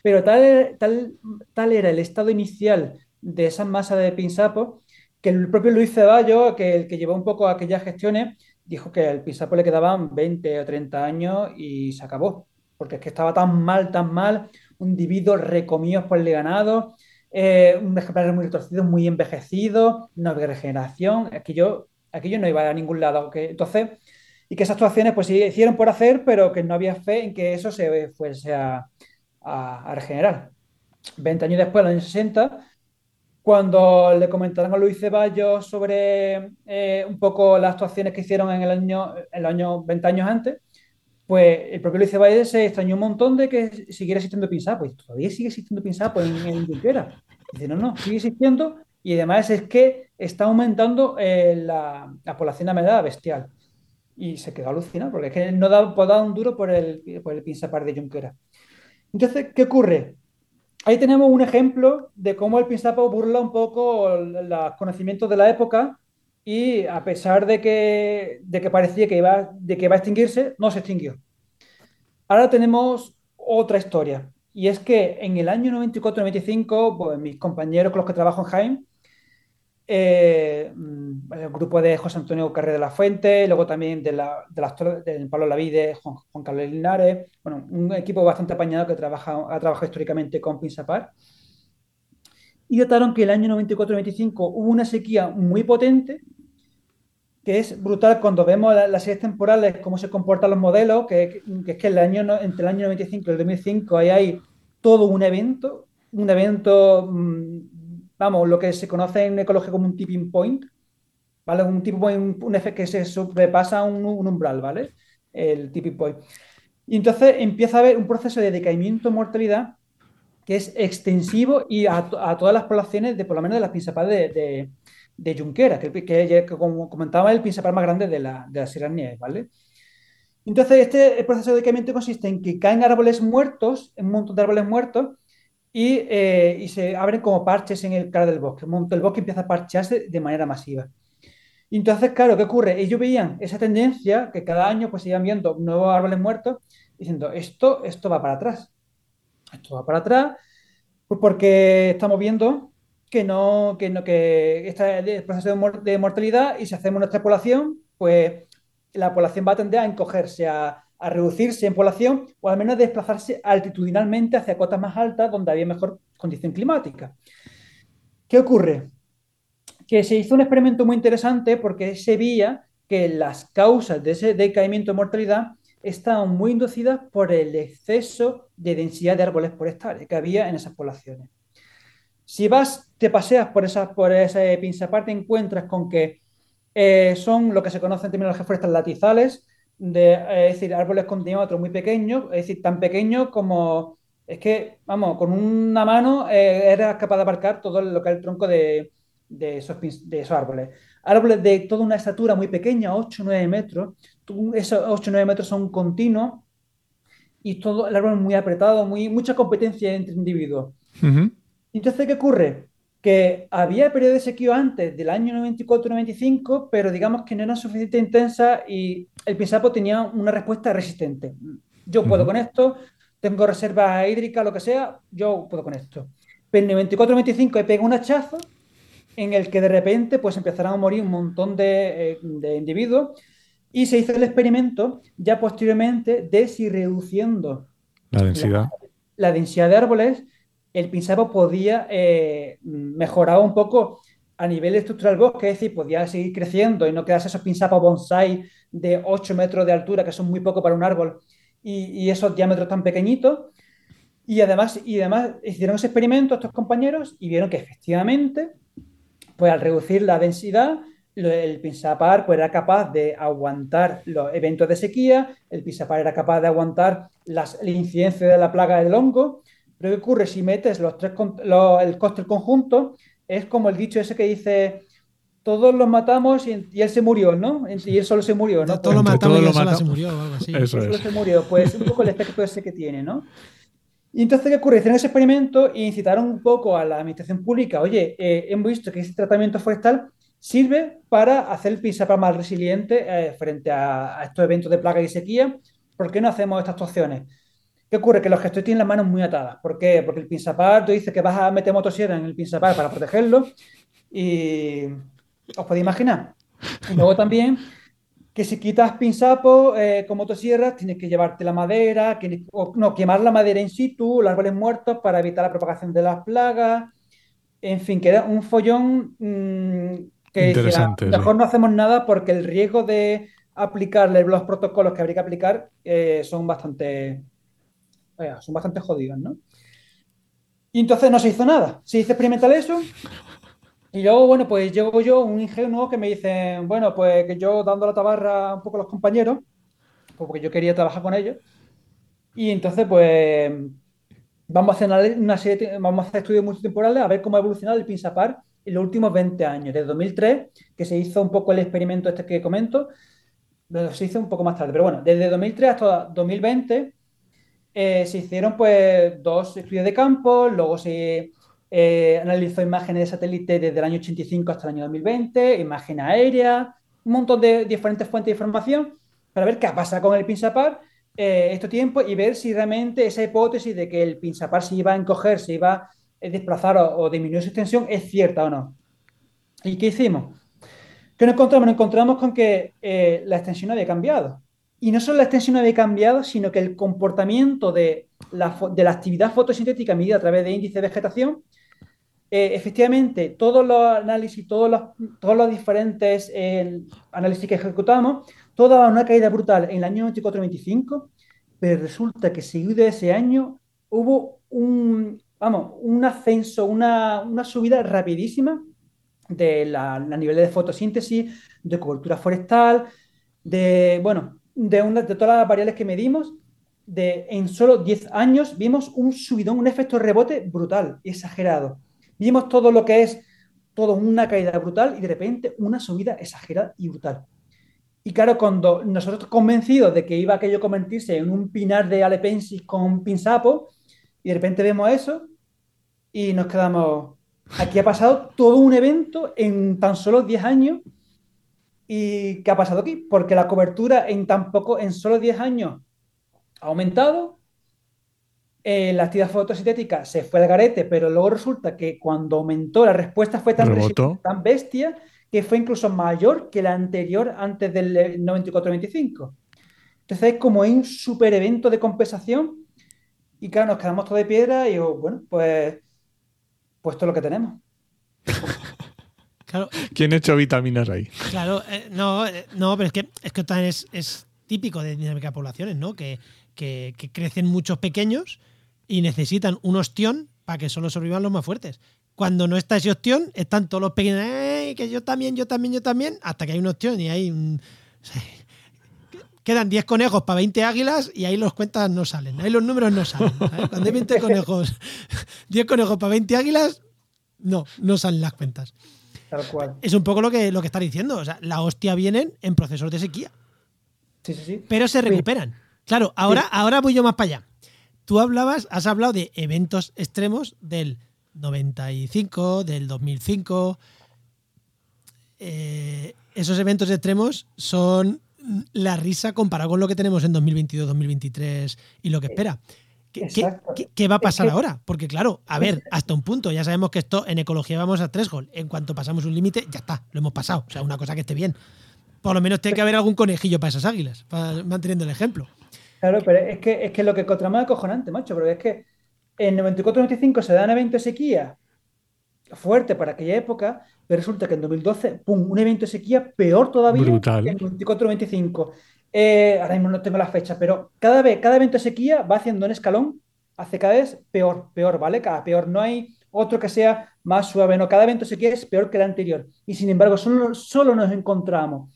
Pero tal, tal, tal era el estado inicial de esa masa de pinsapo que el propio Luis Ceballos, que el que llevó un poco aquellas gestiones, dijo que al pinsapo le quedaban 20 o 30 años y se acabó. Porque es que estaba tan mal, tan mal, un individuo recomido por el ganado, eh, un ejemplar muy retorcido, muy envejecido, había regeneración. Aquello, aquello no iba a ningún lado. entonces, y que esas actuaciones pues sí hicieron por hacer, pero que no había fe en que eso se fuese a, a, regenerar. 20 años después, en los años 60, cuando le comentaron a Luis Ceballos sobre eh, un poco las actuaciones que hicieron en el año, el año 20 años antes, pues el propio Luis Ceballos se extrañó un montón de que siguiera existiendo Pinsapo. Y todavía sigue existiendo Pinsapo en, en Junquera. Dice, no, no, sigue existiendo y además es que está aumentando eh, la, población de amenazada bestial. Y se quedó alucinado porque es que no da, pues un duro por el, por el de Junquera. Entonces, ¿qué ocurre? Ahí tenemos un ejemplo de cómo el Pinsapo burla un poco los conocimientos de la época y a pesar de que, de que parecía que iba, de que a extinguirse, no se extinguió. Ahora tenemos otra historia y es que en el año 94-95, pues, mis compañeros con los que trabajo en Jaime eh, mm, el grupo de José Antonio Carrera de la Fuente, luego también de la, de del Pablo Lavide, Juan, Juan, Carlos Linares, bueno, un equipo bastante apañado que trabaja, ha trabajado históricamente con Pinsapar. Y notaron que el año 94-95 hubo una sequía muy potente, que es brutal cuando vemos las series temporales, cómo se comportan los modelos, que, que es que el año, entre el año 95 y el 2005 ahí hay todo un evento, un evento mm, vamos, lo que se conoce en ecología como un tipping point, ¿vale? Un tipo un, un efecto que se sobrepasa un, un, umbral, ¿vale? El tipping point. Y entonces empieza a haber un proceso de decaimiento mortalidad que es extensivo y a, a, todas las poblaciones de por lo menos de las principales de, de, de Junquera, que, que, que, como comentaba, es el principal más grande de la, de la Sierra Nieves, ¿vale? Entonces, este proceso de decaimiento consiste en que caen árboles muertos, un montón de árboles muertos, eh, y, se abren como parches en el cara del bosque. El bosque empieza a parchearse de manera masiva. Y entonces, claro, ¿qué ocurre? Ellos veían esa tendencia que cada año pues iban viendo nuevos árboles muertos, diciendo, esto, esto va para atrás. Esto va para atrás, pues porque estamos viendo que no, que no, que este proceso de, mortalidad y si hacemos nuestra población, pues la población va a tender a encogerse, a, a reducirse en población o al menos desplazarse altitudinalmente hacia cotas más altas donde había mejor condición climática. ¿Qué ocurre? Que se hizo un experimento muy interesante porque se veía que las causas de ese decaimiento de mortalidad estaban muy inducidas por el exceso de densidad de árboles por hectárea que había en esas poblaciones. Si vas, te paseas por, esas, por ese pinsapar, te encuentras con que eh, son lo que se conoce en términos forestal latizales, de, es decir, árboles con diámetro muy pequeños, es decir, tan pequeños como, es que, vamos, con una mano eh, eras capaz de abarcar todo lo que es el tronco de, de, esos, de esos árboles. Árboles de toda una estatura muy pequeña, 8 o 9 metros, esos 8 o 9 metros son continuos y todo el árbol muy apretado, muy, mucha competencia entre individuos. Entonces, ¿qué ocurre? Que había periodo de sequía antes del año 94-95, pero digamos que no era suficientemente intensa y el Pinsapo tenía una respuesta resistente. Yo puedo con esto, tengo reserva hídrica, lo que sea, yo puedo con esto. Pero en el 94-95 pega un hachazo en el que de repente pues empezaron a morir un montón de, eh, individuos y se hizo el experimento ya posteriormente de si reduciendo la densidad, la densidad de árboles el pinsapo podía eh, mejorar un poco a nivel estructural bosque, es decir, podía seguir creciendo y no quedarse esos pinsapos bonsai de 8 metros de altura, que son muy poco para un árbol, y, y esos diámetros tan pequeñitos. Y además, y además hicieron ese experimento estos compañeros y vieron que efectivamente, pues al reducir la densidad, el Pinsapar pues, era capaz de aguantar los eventos de sequía, el Pinsapar era capaz de aguantar las, la incidencia de la plaga del hongo. Pero ¿qué ocurre si metes los tres, los, el coste conjunto? Es como el dicho ese que dice, todos los matamos y, y, él se murió, ¿no? Y él solo se murió, ¿no? Todos lo matamos y él solo se murió, algo así. Eso Solo es. se murió. Pues un poco el efecto ese que tiene, ¿no? Y entonces, ¿qué ocurre? Hicieron ese experimento e incitaron un poco a la administración pública. Oye, eh, hemos visto que este tratamiento forestal sirve para hacer el Pinsapar más resiliente eh, frente a, a, estos eventos de plaga y sequía. ¿Por qué no hacemos estas actuaciones? ¿Qué ocurre? Que los gestores tienen las manos muy atadas. ¿Por qué? Porque el Pinsapar, tú dices que vas a meter motosierra en el Pinsapar para protegerlo y os podéis imaginar. Y luego también que si quitas pinzapo eh, con motosierra, tienes que llevarte la madera, que, o no, quemar la madera in situ, los árboles muertos para evitar la propagación de las plagas. En fin, queda un follón mmm, que Interesante, decía, mejor no hacemos nada porque el riesgo de aplicarle los protocolos que habría que aplicar eh, son bastante son bastante jodidos, ¿no? Y entonces no se hizo nada. Se hizo experimental eso y luego, bueno, pues llego yo, un ingenuo, que me dice, bueno, pues que yo dando la tabarra un poco a los compañeros, pues porque yo quería trabajar con ellos. Y entonces, pues, vamos a hacer una serie, vamos a hacer estudios multitemporales a ver cómo ha evolucionado el Pinsapar en los últimos 20 años, desde 2003, que se hizo un poco el experimento este que comento, se hizo un poco más tarde, pero bueno, desde 2003 hasta 2020 eh, se hicieron pues dos estudios de campo, luego se eh, analizó imágenes de satélite desde el año 85 hasta el año 2020, imagen aérea, un montón de diferentes fuentes de información para ver qué ha pasado con el Pinsapar eh, este tiempo y ver si realmente esa hipótesis de que el Pinsapar se iba a encoger, se iba a desplazar o, o disminuir su extensión es cierta o no. ¿Y qué hicimos? ¿Qué nos encontramos? Nos encontramos con que eh, la extensión había cambiado. Y no solo la extensión había cambiado, sino que el comportamiento de la, de la actividad fotosintética medida a través de índice de vegetación eh, efectivamente, todos los análisis, todos los, todos los diferentes eh, análisis que ejecutamos, todo daba una caída brutal en el año 94-25, pero resulta que seguido de ese año hubo un, vamos, un ascenso, una, una subida rapidísima de la, la nivel de fotosíntesis, de cobertura forestal, de, bueno, de, una, de todas las variables que medimos, de, en solo 10 años vimos un subidón, un efecto rebote brutal, exagerado. Vimos todo lo que es todo una caída brutal y de repente una subida exagerada y brutal. Y claro, cuando nosotros convencidos de que iba aquello a convertirse en un pinar de alepensis con pinsapo, y de repente vemos eso y nos quedamos, aquí ha pasado todo un evento en tan solo 10 años. ¿Y qué ha pasado aquí? Porque la cobertura en tan poco, en solo 10 años, ha aumentado, eh, la actividad fotosintética se fue al garete, pero luego resulta que cuando aumentó la respuesta fue tan, tan bestia que fue incluso mayor que la anterior antes del 94-25. Entonces es como un super evento de compensación y claro, nos quedamos todo de piedra y bueno, pues, pues esto es lo que tenemos. Claro. ¿Quién ha hecho vitaminas ahí? Claro, eh, no, eh, no, pero es que, es que también es, es típico de dinámica de poblaciones, ¿no? Que, que, que, crecen muchos pequeños y necesitan un ostión para que solo sobrevivan los más fuertes. Cuando no está ese ostión, están todos los pequeños, ¡Ey, que yo también, yo también, yo también, hasta que hay un ostión y hay un... Quedan 10 conejos para 20 águilas y ahí los cuentas no salen, ahí los números no salen. Cuando hay 20 conejos, 10 conejos para 20 águilas, no, no salen las cuentas. Tal cual. Es un poco lo que, lo que está diciendo. O sea, la hostia vienen en procesos de sequía. Sí, sí, sí. Pero se recuperan. Claro, ahora, ahora voy yo más para allá. Tú hablabas, has hablado de eventos extremos del 95, del 2005. Eh, esos eventos extremos son la risa comparado con lo que tenemos en 2022, 2023 y lo que espera. ¿Qué, qué, ¿Qué, va a pasar es que, ahora? Porque claro, a ver, hasta un punto, ya sabemos que esto en ecología vamos a tres gol. En cuanto pasamos un límite, ya está, lo hemos pasado. O sea, una cosa que esté bien. Por lo menos tiene que haber algún conejillo para esas águilas, para, manteniendo el ejemplo. Claro, pero es que, es que lo que encontramos es acojonante, macho, porque es que en 94-95 se da un evento de sequía fuerte para aquella época, pero resulta que en 2012, ¡pum!, un evento de sequía peor todavía Brutal. que en 24-25. Eh, ahora mismo no tengo la fecha, pero cada vez, cada evento de sequía va haciendo un escalón, hace cada vez peor, peor, ¿vale? Cada peor. No hay otro que sea más suave, no. Cada evento sequía es peor que el anterior. Y sin embargo, solo, solo nos encontramos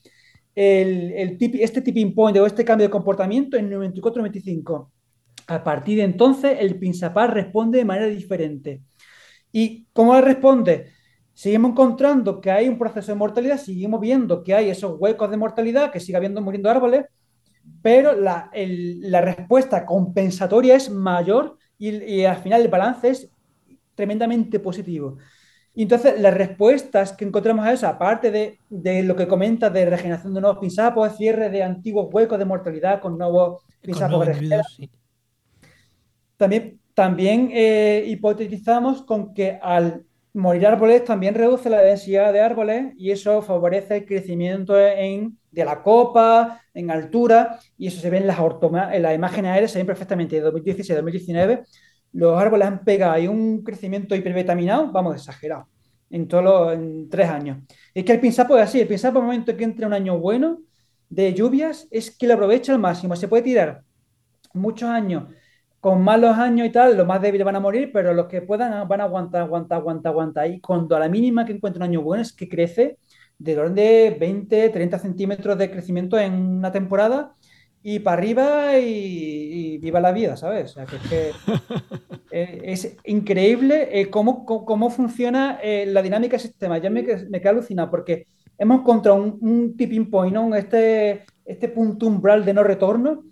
este tipping point o este cambio de comportamiento en 94-25. A partir de entonces, el Pinsapar responde de manera diferente. ¿Y cómo responde? Seguimos encontrando que hay un proceso de mortalidad, seguimos viendo que hay esos huecos de mortalidad, que sigue habiendo muriendo árboles, pero la, el- la respuesta compensatoria es mayor y, y al final el balance es tremendamente positivo. Y entonces las respuestas que encontramos a eso, aparte de, de lo que comenta de regeneración de nuevos pinsapos, cierre de antiguos huecos de mortalidad con nuevos Con pinsapos nuevos regeneran, individuos, sí. también, también eh, hipotetizamos con que al morir árboles también reduce la densidad de árboles y eso favorece el crecimiento en, de la copa, en altura, y eso se ve en las, en las imágenes aéreas, se ven perfectamente de 2016 a 2019. Los árboles han pegado ahí un crecimiento hipervitaminado, vamos, exagerado, en todos los en tres años. Es que el pinsapo es así, el pinsapo al momento que entra un año bueno de lluvias es que lo aprovecha al máximo. Se puede tirar muchos años con malos años y tal, los más débiles van a morir, pero los que puedan van a aguantar, aguantar, aguantar, aguantar. Y cuando a la mínima que encuentre un año bueno es que crece de orden de 20, 30 centímetros de crecimiento en una temporada y para arriba y, y viva la vida, ¿sabes? O sea, que es, que eh, es increíble eh, cómo, cómo, funciona eh, la dinámica del sistema. Ya me, me alucinado porque hemos encontrado un, un tipping point, ¿no? Este, este punto umbral de no retorno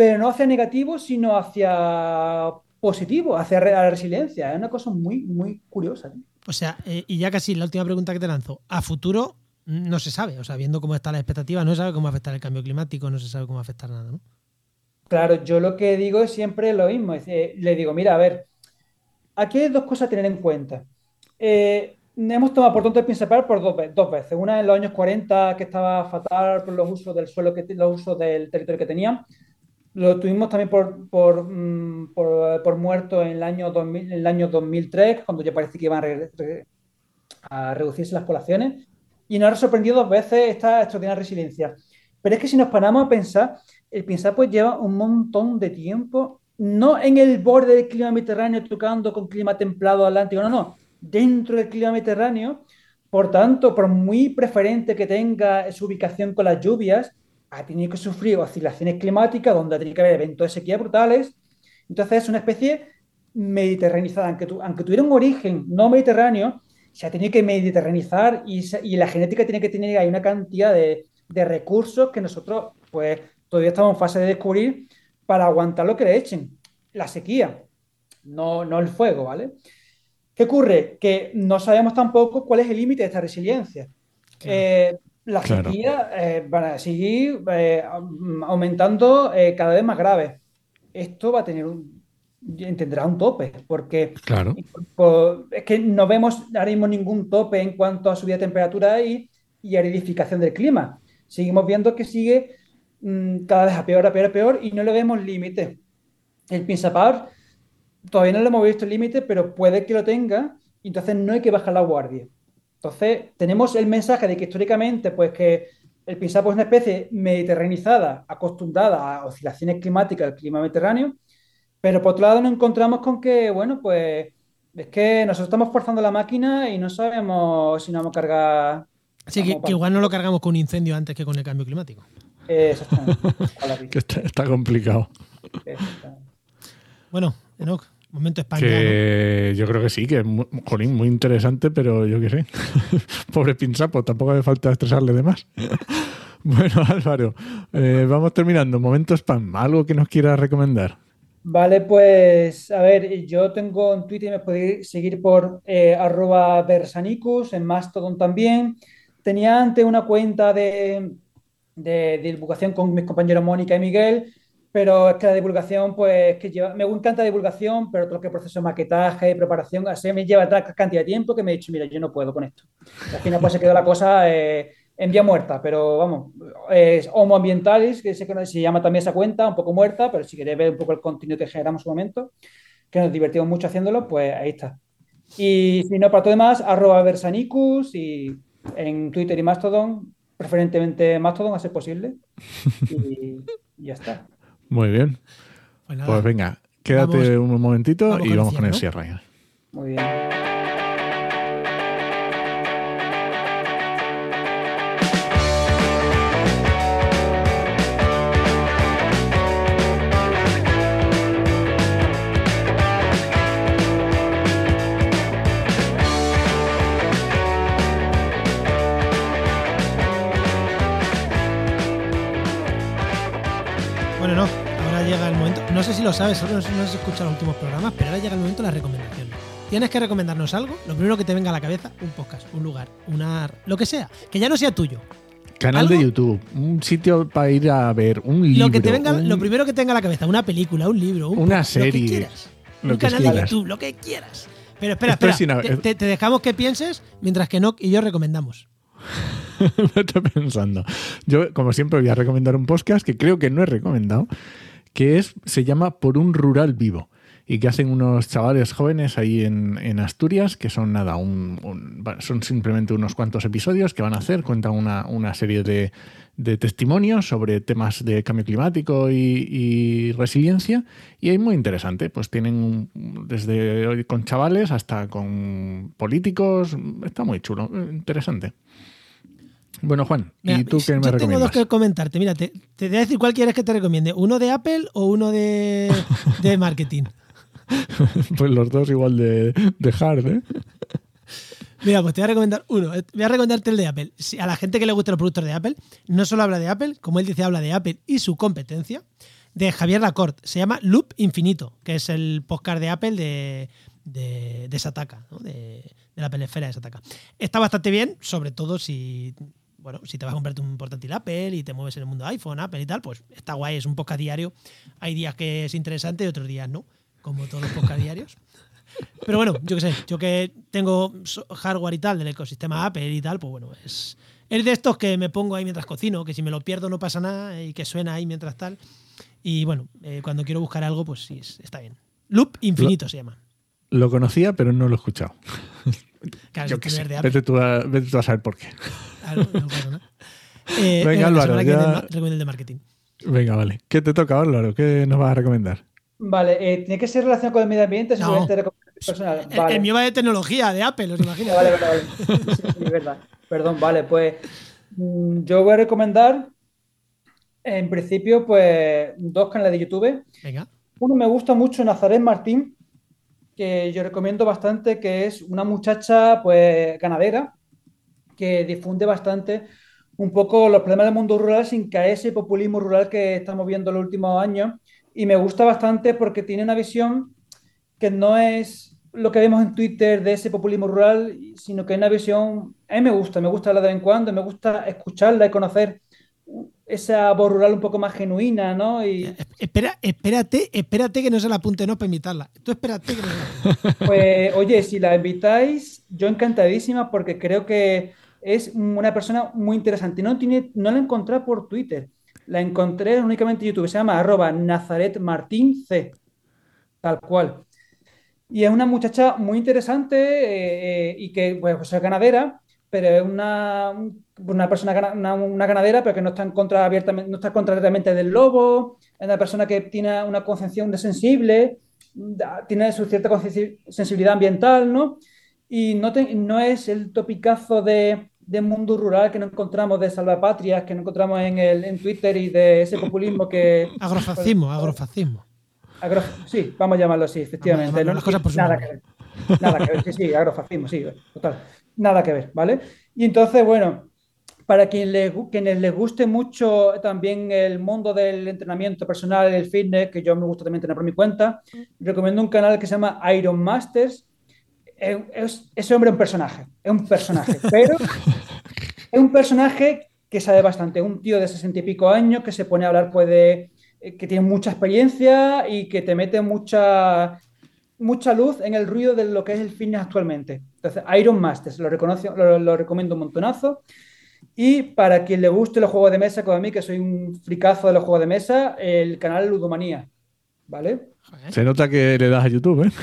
pero no hacia negativo, sino hacia positivo, hacia la resiliencia. Es una cosa muy, muy curiosa. tío. O sea, eh, y ya casi la última pregunta que te lanzo. A futuro mm, no se sabe. O sea, viendo cómo está la expectativa, no se sabe cómo va a afectar el cambio climático, no se sabe cómo va a afectar nada, ¿no? Claro, yo lo que digo es siempre lo mismo. Es decir, le digo, mira, a ver, aquí hay dos cosas a tener en cuenta. Eh, hemos tomado por tonto el Pinsapar por dos, dos veces. Una en los años 40, que estaba fatal por los usos del suelo, que, los usos del territorio que tenían. Lo tuvimos también por, por, mm, por, por muerto en el año 2000, en el año 2003, cuando ya parece que iban a, re- a reducirse las poblaciones. Y nos ha sorprendido dos veces esta extraordinaria resiliencia. Pero es que si nos paramos a pensar, el Pinsap pues lleva un montón de tiempo, no en el borde del clima mediterráneo tocando con clima templado atlántico, no, no, dentro del clima mediterráneo. Por tanto, por muy preferente que tenga su ubicación con las lluvias, ha tenido que sufrir oscilaciones climáticas donde ha tenido que haber eventos de sequía brutales. Entonces es una especie mediterranizada, aunque, tu- aunque tuviera un origen no mediterráneo, se ha tenido que mediterranizar y, y la genética tiene que tener ahí una cantidad de, de recursos que nosotros pues todavía estamos en fase de descubrir para aguantar lo que le echen. La sequía, no, no el fuego, ¿vale? ¿Qué ocurre? Que no sabemos tampoco cuál es el límite de esta resiliencia. Claro. Eh, la Claro. sequía eh, van a seguir eh, am- aumentando eh, cada vez más grave. Esto va a tener un, tendrá un tope, porque Claro. por- es que no vemos ahora mismo ningún tope en cuanto a subida de temperatura y, y aridificación del clima. Seguimos viendo que sigue mm, cada vez a peor, a peor, a peor y no le vemos límite. El Pinsapar todavía no le hemos visto el límite, pero puede que lo tenga y entonces no hay que bajar la guardia. Entonces, tenemos el mensaje de que históricamente, pues que el Pinsapo es una especie mediterranizada, acostumbrada a oscilaciones climáticas del clima mediterráneo, pero por otro lado nos encontramos con que, bueno, pues es que nosotros estamos forzando la máquina y no sabemos si nos vamos a cargar. Así que, igual no lo cargamos con un incendio antes que con el cambio climático. Exactamente. Ojalá, Que está, está complicado. exactamente. Bueno, Enoch, momento España. ¿no? Que yo creo que sí, que es muy, jolín, muy interesante, pero yo qué sé. Pobre Pinsapo, tampoco hace falta estresarle de más. bueno, Álvaro, eh, vamos terminando. Momento spam, algo que nos quieras recomendar. Vale, pues a ver, yo tengo en Twitter, me podéis seguir por eh, arroba Versanicus, en Mastodon también. Tenía antes una cuenta de, de divulgación con mis compañeros Mónica y Miguel, pero es que la divulgación, pues, que lleva, me encanta la divulgación, pero todo lo que es proceso de maquetaje y preparación, así me lleva tal cantidad de tiempo que me he dicho, mira, yo no puedo con esto. Al final, pues se quedó la cosa eh, en vía muerta, pero vamos, es Homo Ambientalis, que no- se llama también esa cuenta, un poco muerta, pero si queréis ver un poco el contenido que generamos en su momento, que nos divertimos mucho haciéndolo, pues ahí está. Y si no, para todo demás, arroba Versanicus y en Twitter y Mastodon, preferentemente Mastodon a ser posible. Y, y ya está. Muy bien. Pues Pues venga, quédate Vamos- un momentito vamos y con el vamos con el cierre. Muy bien. Si lo sabes, solo no no has escuchado los últimos programas, pero ahora llega el momento de la recomendación. Tienes que recomendarnos algo, lo primero que te venga a la cabeza, un podcast, un lugar, una. lo que sea, que ya no sea tuyo. Canal de ¿Algo? YouTube, un sitio para ir a ver, un libro. lo que te venga, un- lo primero que te venga a la cabeza, una película, un libro, un Una podcast, lo que serie, quieras. lo un que canal de quieras. YouTube, lo que quieras. Pero espera, espera. te, te- te dejamos que pienses mientras que no y yo recomendamos. Me estoy pensando. Yo, como siempre, voy a recomendar un podcast que creo que no he recomendado, que es, se llama Por un Rural Vivo. Y que hacen unos chavales jóvenes ahí en, en Asturias, que son nada, un, un- son simplemente unos cuantos episodios que van a hacer, cuentan una, una serie de, de testimonios sobre temas de cambio climático y, y resiliencia. Y es muy interesante, pues tienen desde con chavales hasta con políticos, está muy chulo, interesante. Bueno, Juan, ¿y Mira, tú qué me yo tengo dos recomiendas? que comentarte. Mira, te, te voy a decir cuál quieres que te recomiende. ¿Uno de Apple o uno de, de marketing? Pues los dos igual de, de hard, ¿eh? Mira, pues te voy a recomendar uno. Eh, Voy a recomendarte el de Apple. Si a la gente que le gustan los productos de Apple, no solo habla de Apple, como él dice, habla de Apple y su competencia, de Javier Lacorte. Se llama Loop Infinito, que es el podcast de Apple de, de, de Sataka, ¿no? de, de la Apple Esfera de Sataka. Está bastante bien, sobre todo si, bueno, si te vas a comprarte un portátil Apple y te mueves en el mundo iPhone, Apple y tal, pues está guay, es un podcast diario. Hay días que es interesante y otros días no, como todos los podcast diarios. Pero bueno, yo qué sé, yo que tengo hardware y tal del ecosistema Apple y tal, pues bueno, es, es de estos que me pongo ahí mientras cocino, que si me lo pierdo no pasa nada y que suena ahí mientras tal. Y bueno, eh, cuando quiero buscar algo, pues sí, es- está bien. Loop Infinito se llama. Lo conocía, pero no lo he escuchado. Claro, Yo qué sé. primer de Apple. Vete tú, a, vete tú a saber por qué. Claro, no pasa nada. Eh, Venga, eh, Álvaro, semana que viene ya- ma- recomiendo el de marketing. Venga, vale. ¿Qué te toca, Álvaro? ¿Qué nos vas a recomendar? Vale, eh, ¿tiene que ser relacionado con el medio ambiente? No. Personal. El, Vale. el mío va de tecnología, de Apple, ¿os imaginas? Vale, vale, vale. Sí, sí, es verdad. Perdón, vale, pues mm, yo voy a recomendar, en principio, pues dos canales de YouTube. Venga. Uno me gusta mucho, Nazaret Martín, que yo recomiendo bastante, que es una muchacha, pues, ganadera, que difunde bastante un poco los problemas del mundo rural sin caer ese populismo rural que estamos viendo en los últimos años. Y me gusta bastante porque tiene una visión que no es lo que vemos en Twitter de ese populismo rural, sino que es una visión, a mí me gusta, me gusta hablar de vez en cuando, me gusta escucharla y conocer esa voz rural un poco más genuina, ¿no? Y Eh, Espera, espérate, espérate que no se la apunte, no para invitarla. Tú espérate que no se la apunte. pues, oye, si la invitáis, yo encantadísima porque creo que es una persona muy interesante. No, tiene, no la encontré por Twitter, la encontré únicamente en YouTube, se llama arroba Nazaret Martín C, tal cual. Y es una muchacha muy interesante eh, eh, y que pues, es ganadera, pero es una, una persona, una, una ganadera, pero que no está en contra abiertamente, no está contra directamente del lobo, es una persona que tiene una concepción de sensible, tiene su cierta sensibilidad ambiental, ¿no? Y no, te- no es el topicazo de, de mundo rural que no encontramos de salvapatrias, que no encontramos en, el, en Twitter y de ese populismo que... Agrofascismo, agrofascismo. Agro- sí, vamos a llamarlo así, efectivamente. llamarlo No- las cosas por su nada que. Nada que ver, sí, sí, agrofascismo, sí, total. Nada que ver, ¿vale? Y entonces, bueno, para quien le, gu- quienes les guste mucho también el mundo del entrenamiento personal, el fitness, que yo me gusta también tener por mi cuenta, recomiendo un canal que se llama Iron Masters. Es- es- ese hombre es un personaje, es un personaje, pero es un personaje que sabe bastante, un tío de sesenta y pico años que se pone a hablar, pues, de, eh, que tiene mucha experiencia y que te mete mucha, mucha luz en el ruido de lo que es el fitness actualmente. Entonces, Iron Masters, lo, reconoce, lo, lo recomiendo un montonazo. Y para quien le guste los juegos de mesa, como a mí, que soy un fricazo de los juegos de mesa, el canal Ludomanía. ¿Vale? Se nota que le das a YouTube, ¿eh?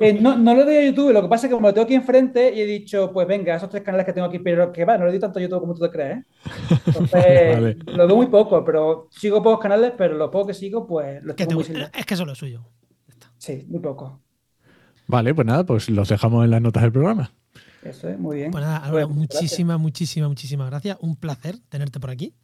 Eh, no, no lo doy a YouTube, lo que pasa es que como lo tengo aquí enfrente y he dicho, pues venga, esos tres canales que tengo aquí, pero que va, no lo doy tanto a YouTube como tú te crees. ¿eh? Entonces, Vale. lo veo muy poco, pero sigo pocos canales, pero lo poco que sigo, pues lo Que tengo te- muy silenciado. es que eso es lo suyo. Sí, muy poco. Vale, pues nada, pues los dejamos en las notas del programa. Eso es, muy bien. Pues nada, Álvaro, muchísimas, muchísimas, muchísimas gracias. Un placer tenerte por aquí.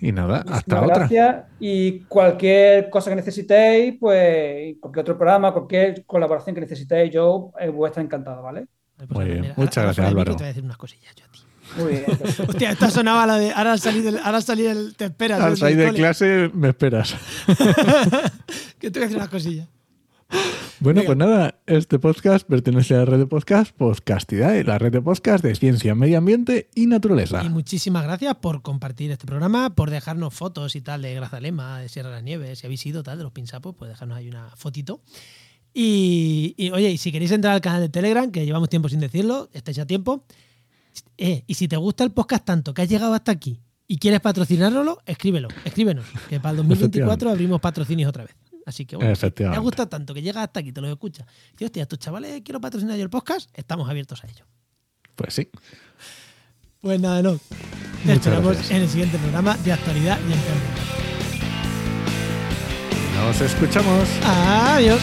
Y nada, Muchísimas hasta otra. gracias. Y cualquier cosa que necesitéis, pues cualquier otro programa, cualquier colaboración que necesitéis, yo eh, voy a estar encantado, ¿vale? Pues Muy bien. ahora- Muchas ahora gracias, micro Álvaro. Te voy a decir unas cosillas yo a ti. Muy bien. Hostia, esto sonaba la de ahora al salir del, ahora al salir el, te esperas. Al salir de clase me esperas. que te voy a decir unas cosillas. Bueno, Venga. pues nada, este podcast pertenece a la red de podcast Podcastidae, la red de podcast de ciencia, medio ambiente y naturaleza. Y muchísimas gracias por compartir este programa, por dejarnos fotos y tal de Grazalema, de Sierra de las Nieves, si habéis ido tal, de los pinsapos, pues dejarnos ahí una fotito. Y, y, oye, y si queréis entrar al canal de Telegram, que llevamos tiempo sin decirlo, estáis a tiempo. Eh, y si te gusta el podcast tanto que has llegado hasta aquí y quieres patrocinárnoslo, escríbelo, escríbenos, que para el 2024 Efectivamente. abrimos patrocinios otra vez. Así que bueno, si te Efectivamente. gusta tanto que llegas hasta aquí, te lo escuchas. Y hostia, estos chavales, quiero patrocinar yo el podcast, estamos abiertos a ello. Pues sí. Pues nada, no. Te esperamos gracias. en el siguiente programa de actualidad y empleo. Nos escuchamos. Adiós.